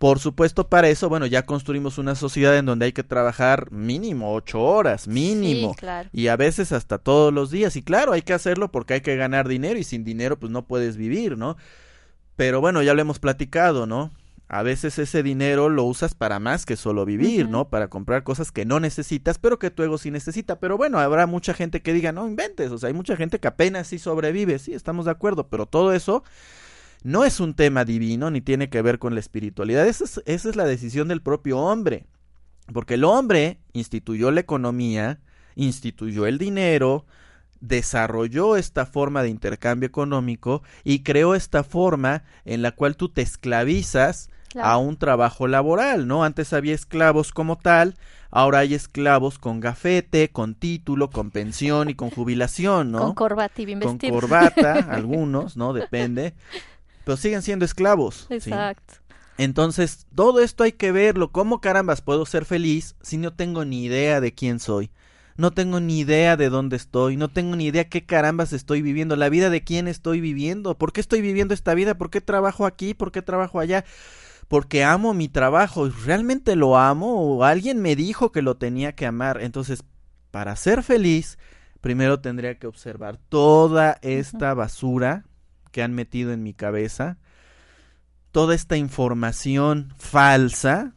Por supuesto, para eso, bueno, ya construimos una sociedad en donde hay que trabajar mínimo ocho horas, mínimo. Y a veces hasta todos los días. Y claro, hay que hacerlo porque hay que ganar dinero y sin dinero pues no puedes vivir, ¿no? Pero bueno, ya lo hemos platicado, ¿no? A veces ese dinero lo usas para más que solo vivir, ¿no? Para comprar cosas que no necesitas, pero que tu ego sí necesita. Pero bueno, habrá mucha gente que diga, no inventes, o sea, hay mucha gente que apenas sí sobrevive, sí, estamos de acuerdo, pero todo eso no es un tema divino ni tiene que ver con la espiritualidad. Esa es, esa es la decisión del propio hombre. Porque el hombre instituyó la economía, instituyó el dinero, desarrolló esta forma de intercambio económico y creó esta forma en la cual tú te esclavizas a un trabajo laboral, ¿no? Antes había esclavos como tal, ahora hay esclavos con gafete, con título, con pensión y con jubilación, ¿no? Con corbata y bien Con corbata, algunos, ¿no? Depende pero siguen siendo esclavos. Exacto. Entonces, todo esto hay que verlo. ¿Cómo carambas puedo ser feliz si no tengo ni idea de quién soy? No tengo ni idea de dónde estoy, no tengo ni idea qué carambas estoy viviendo, la vida de quién estoy viviendo, por qué estoy viviendo esta vida, por qué trabajo aquí, por qué trabajo allá, porque amo mi trabajo, realmente lo amo o alguien me dijo que lo tenía que amar. Entonces, para ser feliz, primero tendría que observar toda esta basura que han metido en mi cabeza, toda esta información falsa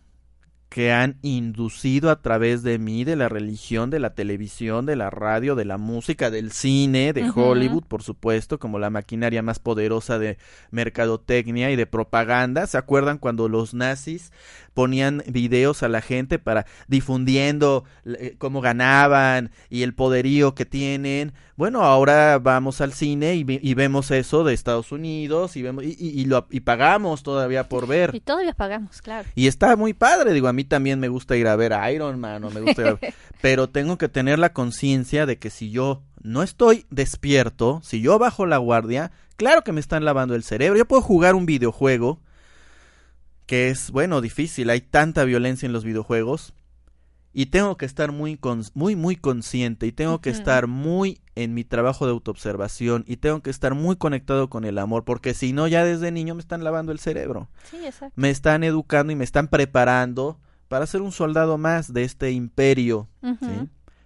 que han inducido a través de mí, de la religión, de la televisión, de la radio, de la música, del cine, de Hollywood, por supuesto, como la maquinaria más poderosa de mercadotecnia y de propaganda. ¿Se acuerdan cuando los nazis ponían videos a la gente para difundiendo eh, cómo ganaban y el poderío que tienen. Bueno, ahora vamos al cine y, vemos eso de Estados Unidos y vemos y, y, lo, y pagamos todavía por ver. Y todavía pagamos, claro. Y está muy padre, digo, a mí también me gusta ir a ver a Iron Man o me gusta pero tengo que tener la conciencia de que si yo no estoy despierto, si yo bajo la guardia, claro que me están lavando el cerebro. Yo puedo jugar un videojuego que es, bueno, difícil, hay tanta violencia en los videojuegos y tengo que estar muy, muy, muy consciente y tengo que estar muy en mi trabajo de autoobservación y tengo que estar muy conectado con el amor porque si no ya desde niño me están lavando el cerebro. Sí, exacto. Me están educando y me están preparando para ser un soldado más de este imperio,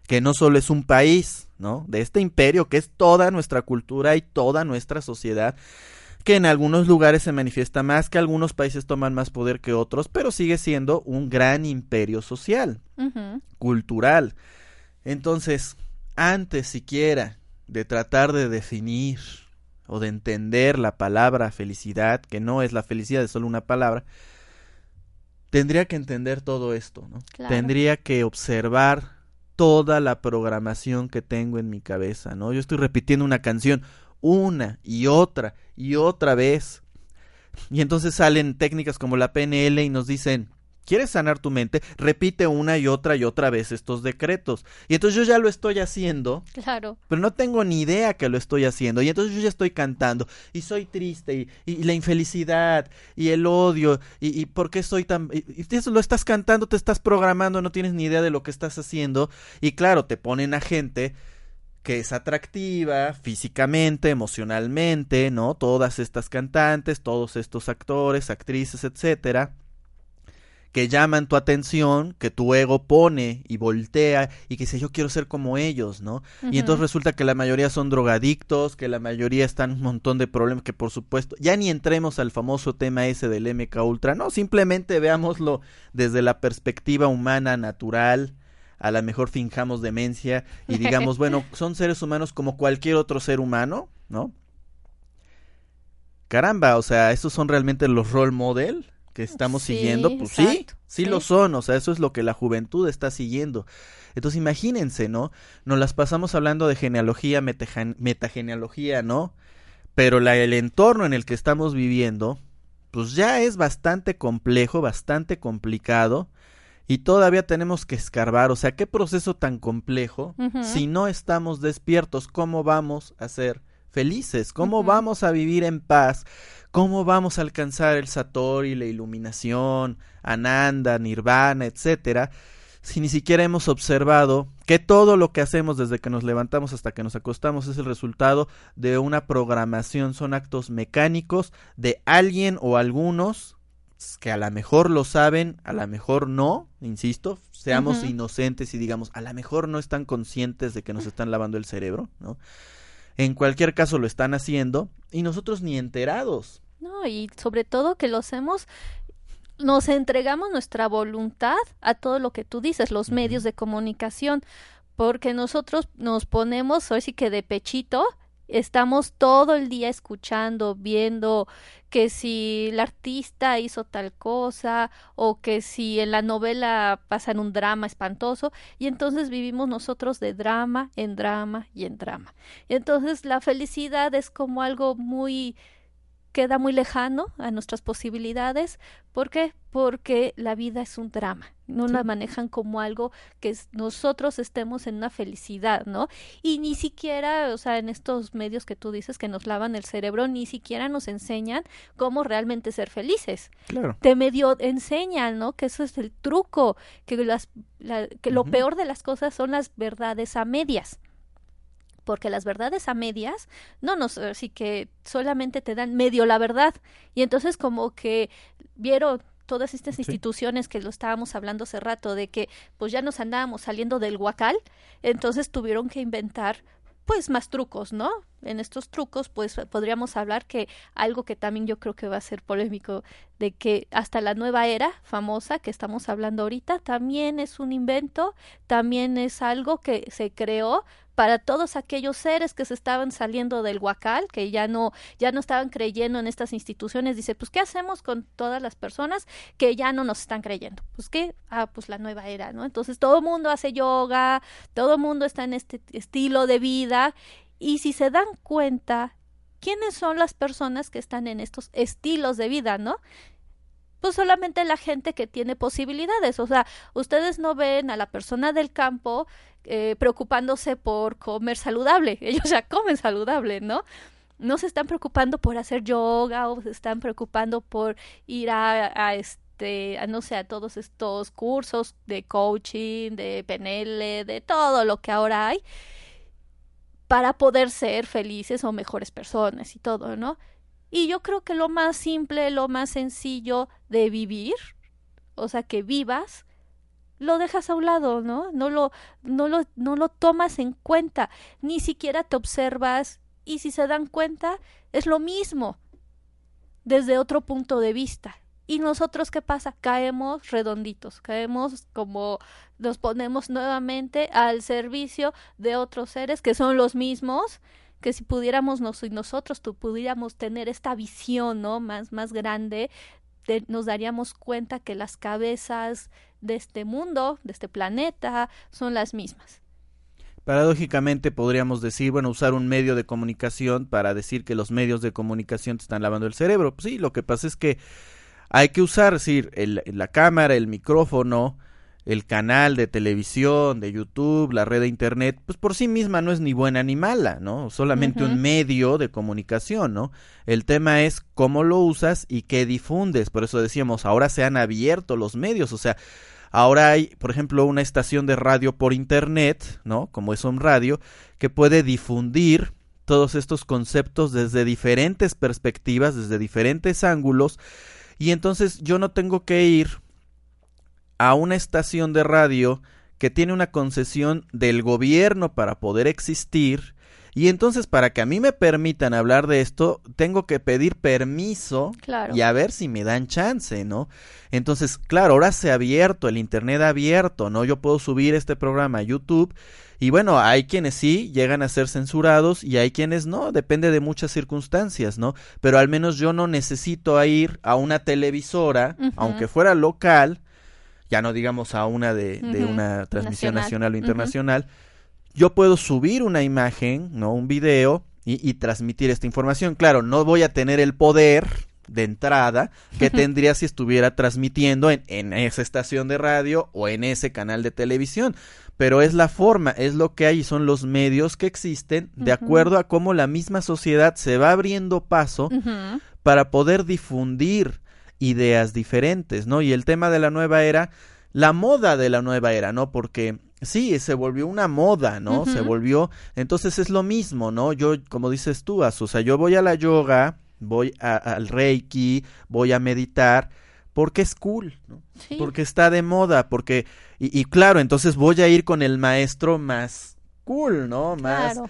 que no solo es un país, ¿no? De este imperio que es toda nuestra cultura y toda nuestra sociedad que en algunos lugares se manifiesta más, que algunos países toman más poder que otros, pero sigue siendo un gran imperio social, cultural. Entonces, antes siquiera de tratar de definir o de entender la palabra felicidad, que no es la felicidad, es solo una palabra, tendría que entender todo esto, ¿no? Tendría que observar toda la programación que tengo en mi cabeza, ¿no? Yo estoy repitiendo una canción una y otra y otra vez. Y entonces salen técnicas como la PNL y nos dicen, ¿quieres sanar tu mente? Repite una y otra y otra vez estos decretos. Y entonces yo ya lo estoy haciendo. Claro. Pero no tengo ni idea que lo estoy haciendo. Y entonces yo ya estoy cantando. Y soy triste. Y, la infelicidad. Y el odio. Y, y por qué soy tan... Y, eso lo estás cantando, te estás programando, no tienes ni idea de lo que estás haciendo. Y claro, te ponen a gente que es atractiva físicamente, emocionalmente, ¿no? Todas estas cantantes, todos estos actores, actrices, etcétera, que llaman tu atención, que tu ego pone y voltea y que dice yo quiero ser como ellos, ¿no? Y entonces resulta que la mayoría son drogadictos, que la mayoría están un montón de problemas, que por supuesto, ya ni entremos al famoso tema ese del MK Ultra, no, simplemente veámoslo desde la perspectiva humana, natural, a lo mejor finjamos demencia y digamos, bueno, son seres humanos como cualquier otro ser humano, ¿no? Caramba, o sea, estos son realmente los role model que estamos Sí, siguiendo, pues sí, exacto, sí, sí. lo son, o sea, eso es lo que la juventud está siguiendo. Entonces imagínense, ¿no? Nos las pasamos hablando de genealogía, metagen- metagenealogía, ¿no? Pero la, el entorno en el que estamos viviendo, pues ya es bastante complejo, bastante complicado. Y todavía tenemos que escarbar, o sea, qué proceso tan complejo si no estamos despiertos, ¿cómo vamos a ser felices? ¿Cómo vamos a vivir en paz? ¿Cómo vamos a alcanzar el Satori, la iluminación, Ananda, Nirvana, etcétera? Si ni siquiera hemos observado que todo lo que hacemos desde que nos levantamos hasta que nos acostamos es el resultado de una programación, son actos mecánicos de alguien o algunos que a lo mejor lo saben, a lo mejor no, insisto, seamos inocentes y digamos, a lo mejor no están conscientes de que nos están lavando el cerebro, ¿no? En cualquier caso lo están haciendo y nosotros ni enterados. No, y sobre todo que lo hacemos, nos entregamos nuestra voluntad a todo lo que tú dices, los medios de comunicación, porque nosotros nos ponemos, hoy sí que de pechito, estamos todo el día escuchando, viendo que si el artista hizo tal cosa o que si en la novela pasa en un drama espantoso y entonces vivimos nosotros de drama en drama y en drama. Entonces la felicidad es como algo muy queda muy lejano a nuestras posibilidades. ¿Por qué? Porque la vida es un drama. No la manejan como algo que nosotros estemos en una felicidad, ¿no? Y ni siquiera, o sea, en estos medios que tú dices que nos lavan el cerebro, ni siquiera nos enseñan cómo realmente ser felices. Claro. Te medio enseñan, ¿no? Que eso es el truco, que, las, la- que lo peor de las cosas son las verdades a medias porque las verdades a medias no nos así que solamente te dan medio la verdad y entonces como que vieron todas estas Sí. instituciones que lo estábamos hablando hace rato de que pues ya nos andábamos saliendo del huacal entonces tuvieron que inventar pues más trucos, ¿no? En estos trucos, pues podríamos hablar que algo que también yo creo que va a ser polémico, de que hasta la nueva era famosa que estamos hablando ahorita, también es un invento, también es algo que se creó para todos aquellos seres que se estaban saliendo del huacal, que ya no, ya no estaban creyendo en estas instituciones, dice, pues ¿qué hacemos con todas las personas que ya no nos están creyendo? Pues qué, ah, pues la nueva era, ¿no? Entonces todo el mundo hace yoga, todo el mundo está en este estilo de vida, y si se dan cuenta, ¿quiénes son las personas que están en estos estilos de vida, no? Pues solamente la gente que tiene posibilidades. O sea, ustedes no ven a la persona del campo eh, preocupándose por comer saludable. Ellos ya comen saludable, ¿no? No se están preocupando por hacer yoga o se están preocupando por ir a, a este, a, no sé, a todos estos cursos de coaching, de PNL, de todo lo que ahora hay para poder ser felices o mejores personas y todo, ¿no? Y yo creo que lo más simple, lo más sencillo de vivir, o sea, que vivas, lo dejas a un lado, ¿no? No lo, no lo, no lo tomas en cuenta, ni siquiera te observas y si se dan cuenta, es lo mismo desde otro punto de vista. Y nosotros, ¿qué pasa? Caemos redonditos, caemos como nos ponemos nuevamente al servicio de otros seres que son los mismos, que si pudiéramos nos, nosotros tú, pudiéramos tener esta visión, ¿no? Más, más grande, de, nos daríamos cuenta que las cabezas de este mundo, de este planeta, son las mismas. Paradójicamente podríamos decir, bueno, usar un medio de comunicación para decir que los medios de comunicación te están lavando el cerebro. Pues sí, lo que pasa es que hay que usar, es decir, la cámara, el micrófono, el canal de televisión, de YouTube, la red de internet, pues por sí misma no es ni buena ni mala, ¿no? Solamente uh -huh. un medio de comunicación, ¿no? El tema es cómo lo usas y qué difundes. Por eso decíamos, ahora se han abierto los medios, o sea, ahora hay, por ejemplo, una estación de radio por internet, ¿no? Como es un radio, que puede difundir todos estos conceptos desde diferentes perspectivas, desde diferentes ángulos, y entonces yo no tengo que ir a una estación de radio que tiene una concesión del gobierno para poder existir Y entonces para que a mí me permitan hablar de esto, tengo que pedir permiso Claro. y a ver si me dan chance, ¿no? Entonces, claro, ahora se ha abierto, el Internet ha abierto, ¿no? Yo puedo subir este programa a YouTube y bueno, hay quienes sí llegan a ser censurados y hay quienes no, depende de muchas circunstancias, ¿no? Pero al menos yo no necesito ir a una televisora, aunque fuera local, ya no digamos a una de, una transmisión Nacional. nacional o internacional, yo puedo subir una imagen, ¿no? Un video y, y transmitir esta información. Claro, no voy a tener el poder de entrada que tendría si estuviera transmitiendo en, en esa estación de radio o en ese canal de televisión. Pero es la forma, es lo que hay y son los medios que existen de acuerdo a cómo la misma sociedad se va abriendo paso para poder difundir ideas diferentes, ¿no? Y el tema de la nueva era, la moda de la nueva era, ¿no? Porque sí, se volvió una moda, ¿no? Se volvió, entonces es lo mismo, ¿no? Yo, como dices tú, Azu, o sea, yo voy a la yoga, voy a- al reiki, voy a meditar, porque es cool, ¿no? Sí. Porque está de moda, porque, y, y claro, entonces voy a ir con el maestro más cool, ¿no? Más, Claro.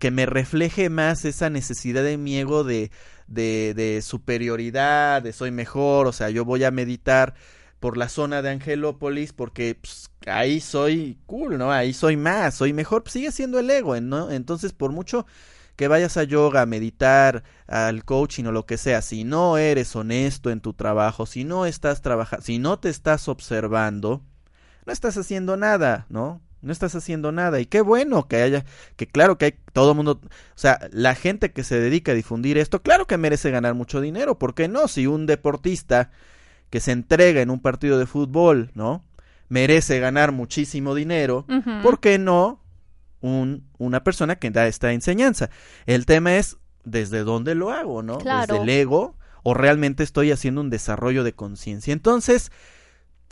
que me refleje más esa necesidad de mi ego de, de, de superioridad, de soy mejor, o sea, yo voy a meditar por la zona de Angelópolis porque pues, ahí soy cool, ¿no? Ahí soy más, soy mejor, pues, sigue siendo el ego, ¿no? Entonces, por mucho que vayas a yoga, a meditar, al coaching o lo que sea, si no eres honesto en tu trabajo, si no estás trabajando, si no te estás observando, no estás haciendo nada, ¿no? No estás haciendo nada. Y qué bueno que haya, que claro que hay todo el mundo, o sea, la gente que se dedica a difundir esto, claro que merece ganar mucho dinero. ¿Por qué no? Si un deportista que se entrega en un partido de fútbol, ¿no? Merece ganar muchísimo dinero, Ujú. ¿por qué no un, una persona que da esta enseñanza? El tema es desde dónde lo hago, ¿no? Claro. Desde el ego o realmente estoy haciendo un desarrollo de conciencia. Entonces,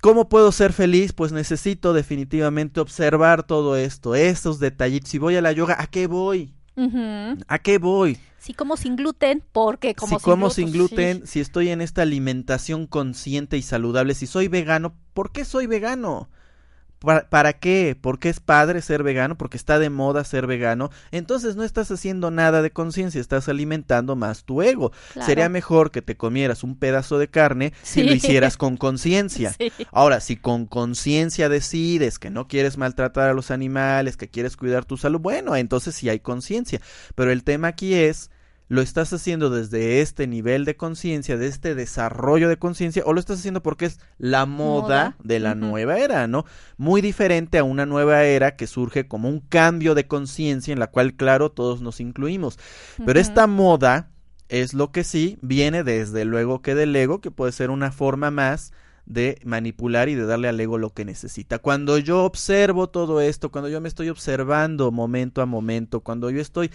¿cómo puedo ser feliz? Pues necesito definitivamente observar todo esto, estos detallitos. Si voy a la yoga, ¿a qué voy? ¿A qué voy? Sí, como sin gluten, porque como si como gluten, sin sí. gluten, si estoy en esta alimentación consciente y saludable, si soy vegano, ¿por qué soy vegano? ¿Para, para qué? ¿Porque es padre ser vegano? ¿Porque está de moda ser vegano? Entonces no estás haciendo nada de conciencia, estás alimentando más tu ego. Claro. Sería mejor que te comieras un pedazo de carne si lo hicieras con conciencia. Sí. Ahora, si con conciencia decides que no quieres maltratar a los animales, que quieres cuidar tu salud, bueno, entonces sí hay conciencia. Pero el tema aquí es, ¿lo estás haciendo desde este nivel de conciencia, de este desarrollo de conciencia, o lo estás haciendo porque es la moda, Moda. de la nueva era, ¿no? Muy diferente a una nueva era que surge como un cambio de conciencia en la cual, claro, todos nos incluimos. Pero esta moda es lo que sí viene desde luego que del ego, que puede ser una forma más de manipular y de darle al ego lo que necesita. Cuando yo observo todo esto, cuando yo me estoy observando momento a momento, cuando yo estoy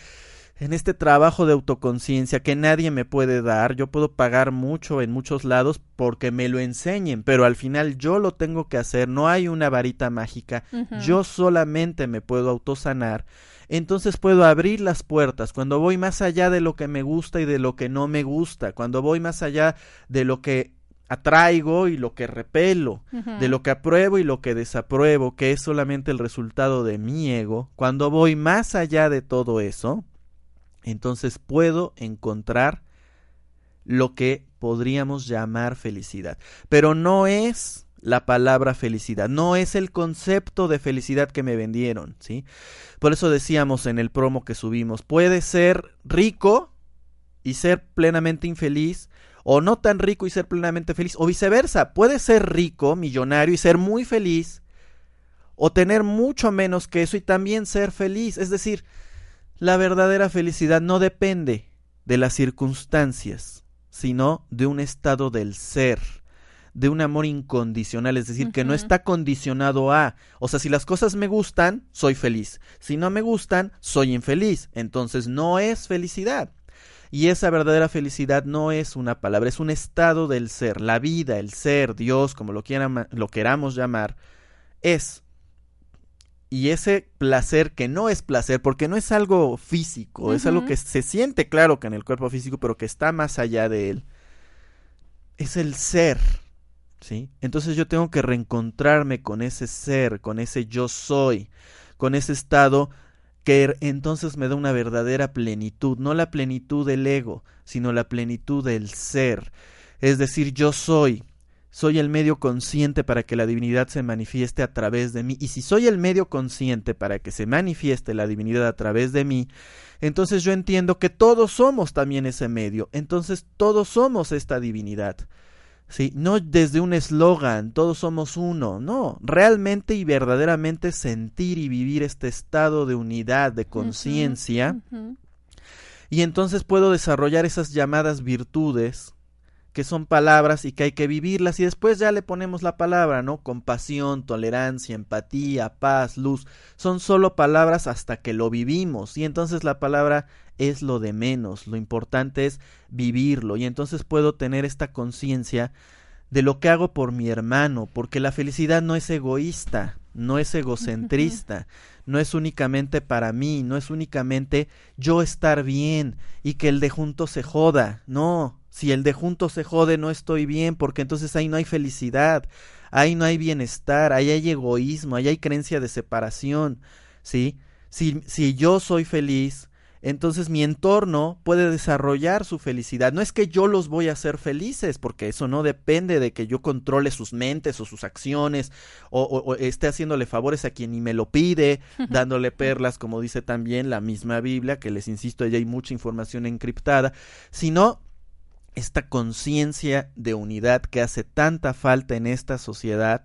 en este trabajo de autoconciencia que nadie me puede dar, yo puedo pagar mucho en muchos lados porque me lo enseñen, pero al final yo lo tengo que hacer, no hay una varita mágica, yo solamente me puedo autosanar, entonces puedo abrir las puertas cuando voy más allá de lo que me gusta y de lo que no me gusta, cuando voy más allá de lo que atraigo y lo que repelo, de lo que apruebo y lo que desapruebo, que es solamente el resultado de mi ego, cuando voy más allá de todo eso, entonces puedo encontrar lo que podríamos llamar felicidad. Pero no es la palabra felicidad, no es el concepto de felicidad que me vendieron, ¿sí? Por eso decíamos en el promo que subimos, puede ser rico y ser plenamente infeliz, o no tan rico y ser plenamente feliz, o viceversa, puede ser rico, millonario y ser muy feliz, o tener mucho menos que eso y también ser feliz. Es decir, la verdadera felicidad no depende de las circunstancias, sino de un estado del ser, de un amor incondicional, es decir, que no está condicionado a, o sea, si las cosas me gustan, soy feliz, si no me gustan, soy infeliz, entonces no es felicidad. Y esa verdadera felicidad no es una palabra, es un estado del ser, la vida, el ser, Dios, como lo, quieran, lo queramos llamar, es y ese placer que no es placer, porque no es algo físico, es algo que se siente claro que en el cuerpo físico, pero que está más allá de él, es el ser, ¿sí? Entonces yo tengo que reencontrarme con ese ser, con ese yo soy, con ese estado que entonces me da una verdadera plenitud, no la plenitud del ego, sino la plenitud del ser. Es decir, yo soy, soy el medio consciente para que la divinidad se manifieste a través de mí. Y si soy el medio consciente para que se manifieste la divinidad a través de mí, entonces yo entiendo que todos somos también ese medio. Entonces todos somos esta divinidad. ¿Sí? No desde un eslogan, todos somos uno. No, realmente y verdaderamente sentir y vivir este estado de unidad, de conciencia. Y entonces puedo desarrollar esas llamadas virtudes que son palabras y que hay que vivirlas y después ya le ponemos la palabra, ¿no? Compasión, tolerancia, empatía, paz, luz, son solo palabras hasta que lo vivimos y entonces la palabra es lo de menos, lo importante es vivirlo y entonces puedo tener esta conciencia de lo que hago por mi hermano, porque la felicidad no es egoísta, no es egocentrista, no es únicamente para mí, no es únicamente yo estar bien y que el de junto se joda, no, si el de juntos se jode, no estoy bien, porque entonces ahí no hay felicidad, ahí no hay bienestar, ahí hay egoísmo, ahí hay creencia de separación, ¿sí? Si, si yo soy feliz, entonces mi entorno puede desarrollar su felicidad. No es que yo los voy a hacer felices, porque eso no depende de que yo controle sus mentes o sus acciones, o, o esté haciéndole favores a quien ni me lo pide, dándole perlas, como dice también la misma Biblia, que les insisto, allá hay mucha información encriptada, sino esta conciencia de unidad que hace tanta falta en esta sociedad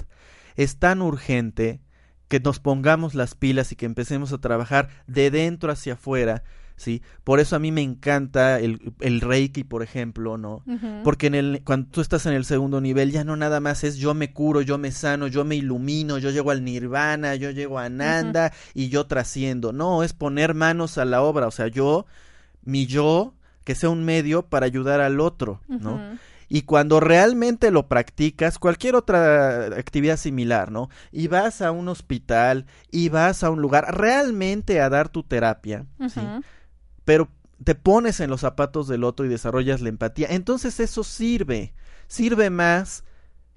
es tan urgente que nos pongamos las pilas y que empecemos a trabajar de dentro hacia afuera, ¿sí? Por eso a mí me encanta el, el Reiki, por ejemplo, ¿no? Porque en el, cuando tú estás en el segundo nivel ya no nada más es yo me curo, yo me sano, yo me ilumino, yo llego al nirvana, yo llego a Nanda y yo trasciendo. No, es poner manos a la obra, o sea, yo, mi yo que sea un medio para ayudar al otro, ¿no? Y cuando realmente lo practicas, cualquier otra actividad similar, ¿no? Y vas a un hospital y vas a un lugar realmente a dar tu terapia, ¿sí? Pero te pones en los zapatos del otro y desarrollas la empatía. Entonces eso sirve, sirve más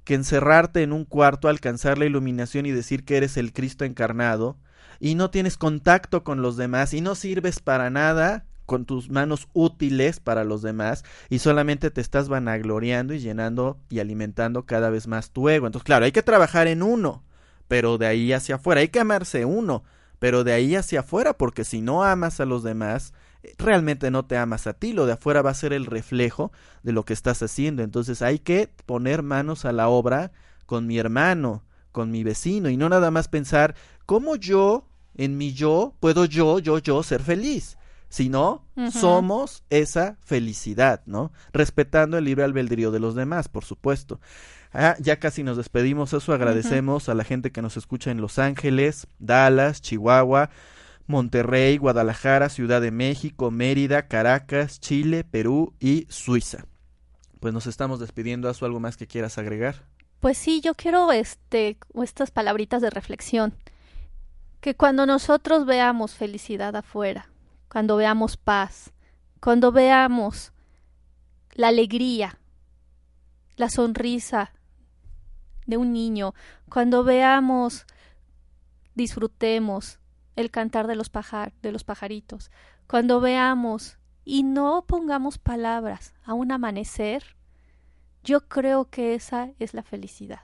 que encerrarte en un cuarto, alcanzar la iluminación y decir que eres el Cristo encarnado y no tienes contacto con los demás y no sirves para nada con tus manos útiles para los demás y solamente te estás vanagloriando y llenando y alimentando cada vez más tu ego. Entonces, claro, hay que trabajar en uno, pero de ahí hacia afuera, hay que amarse uno, pero de ahí hacia afuera, porque si no amas a los demás, eh, realmente no te amas a ti, lo de afuera va a ser el reflejo de lo que estás haciendo. Entonces hay que poner manos a la obra con mi hermano, con mi vecino, y no nada más pensar cómo yo, en mi yo, puedo yo, yo, yo ser feliz sino somos esa felicidad, ¿no? Respetando el libre albedrío de los demás, por supuesto. Ah, ya casi nos despedimos, eso agradecemos a la gente que nos escucha en Los Ángeles, Dallas, Chihuahua, Monterrey, Guadalajara, Ciudad de México, Mérida, Caracas, Chile, Perú y Suiza. Pues nos estamos despidiendo, ¿Haz algo más que quieras agregar? Pues sí, yo quiero este estas palabritas de reflexión. Que cuando nosotros veamos felicidad afuera, cuando veamos paz, cuando veamos la alegría, la sonrisa de un niño, cuando veamos, disfrutemos el cantar de los, de los pajaritos, cuando veamos y no pongamos palabras a un amanecer, yo creo que esa es la felicidad.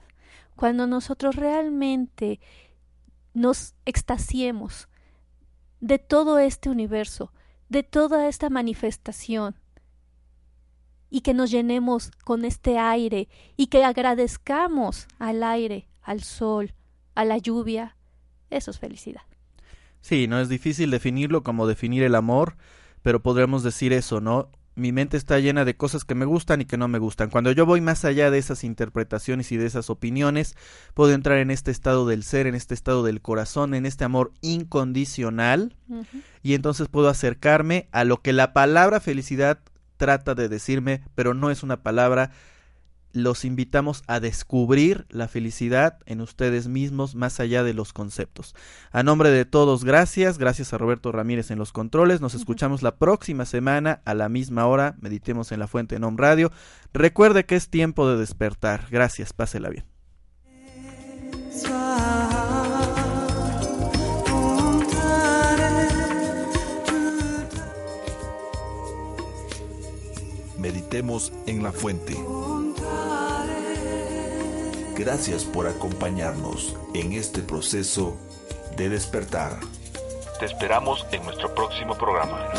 Cuando nosotros realmente nos extasiemos de todo este universo, de toda esta manifestación, y que nos llenemos con este aire y que agradezcamos al aire, al sol, a la lluvia, eso es felicidad. Sí, no es difícil definirlo como definir el amor, pero podríamos decir eso, ¿no? Mi mente está llena de cosas que me gustan y que no me gustan. Cuando yo voy más allá de esas interpretaciones y de esas opiniones, puedo entrar en este estado del ser, en este estado del corazón, en este amor incondicional, y entonces puedo acercarme a lo que la palabra felicidad trata de decirme, pero no es una palabra los invitamos a descubrir la felicidad en ustedes mismos más allá de los conceptos. A nombre de todos, gracias. Gracias a Roberto Ramírez en los controles. Nos escuchamos la próxima semana a la misma hora. Meditemos en la fuente en Radio. Recuerde que es tiempo de despertar. Gracias. Pásela bien. Meditemos en la fuente. Gracias por acompañarnos en este proceso de despertar. Te esperamos en nuestro próximo programa.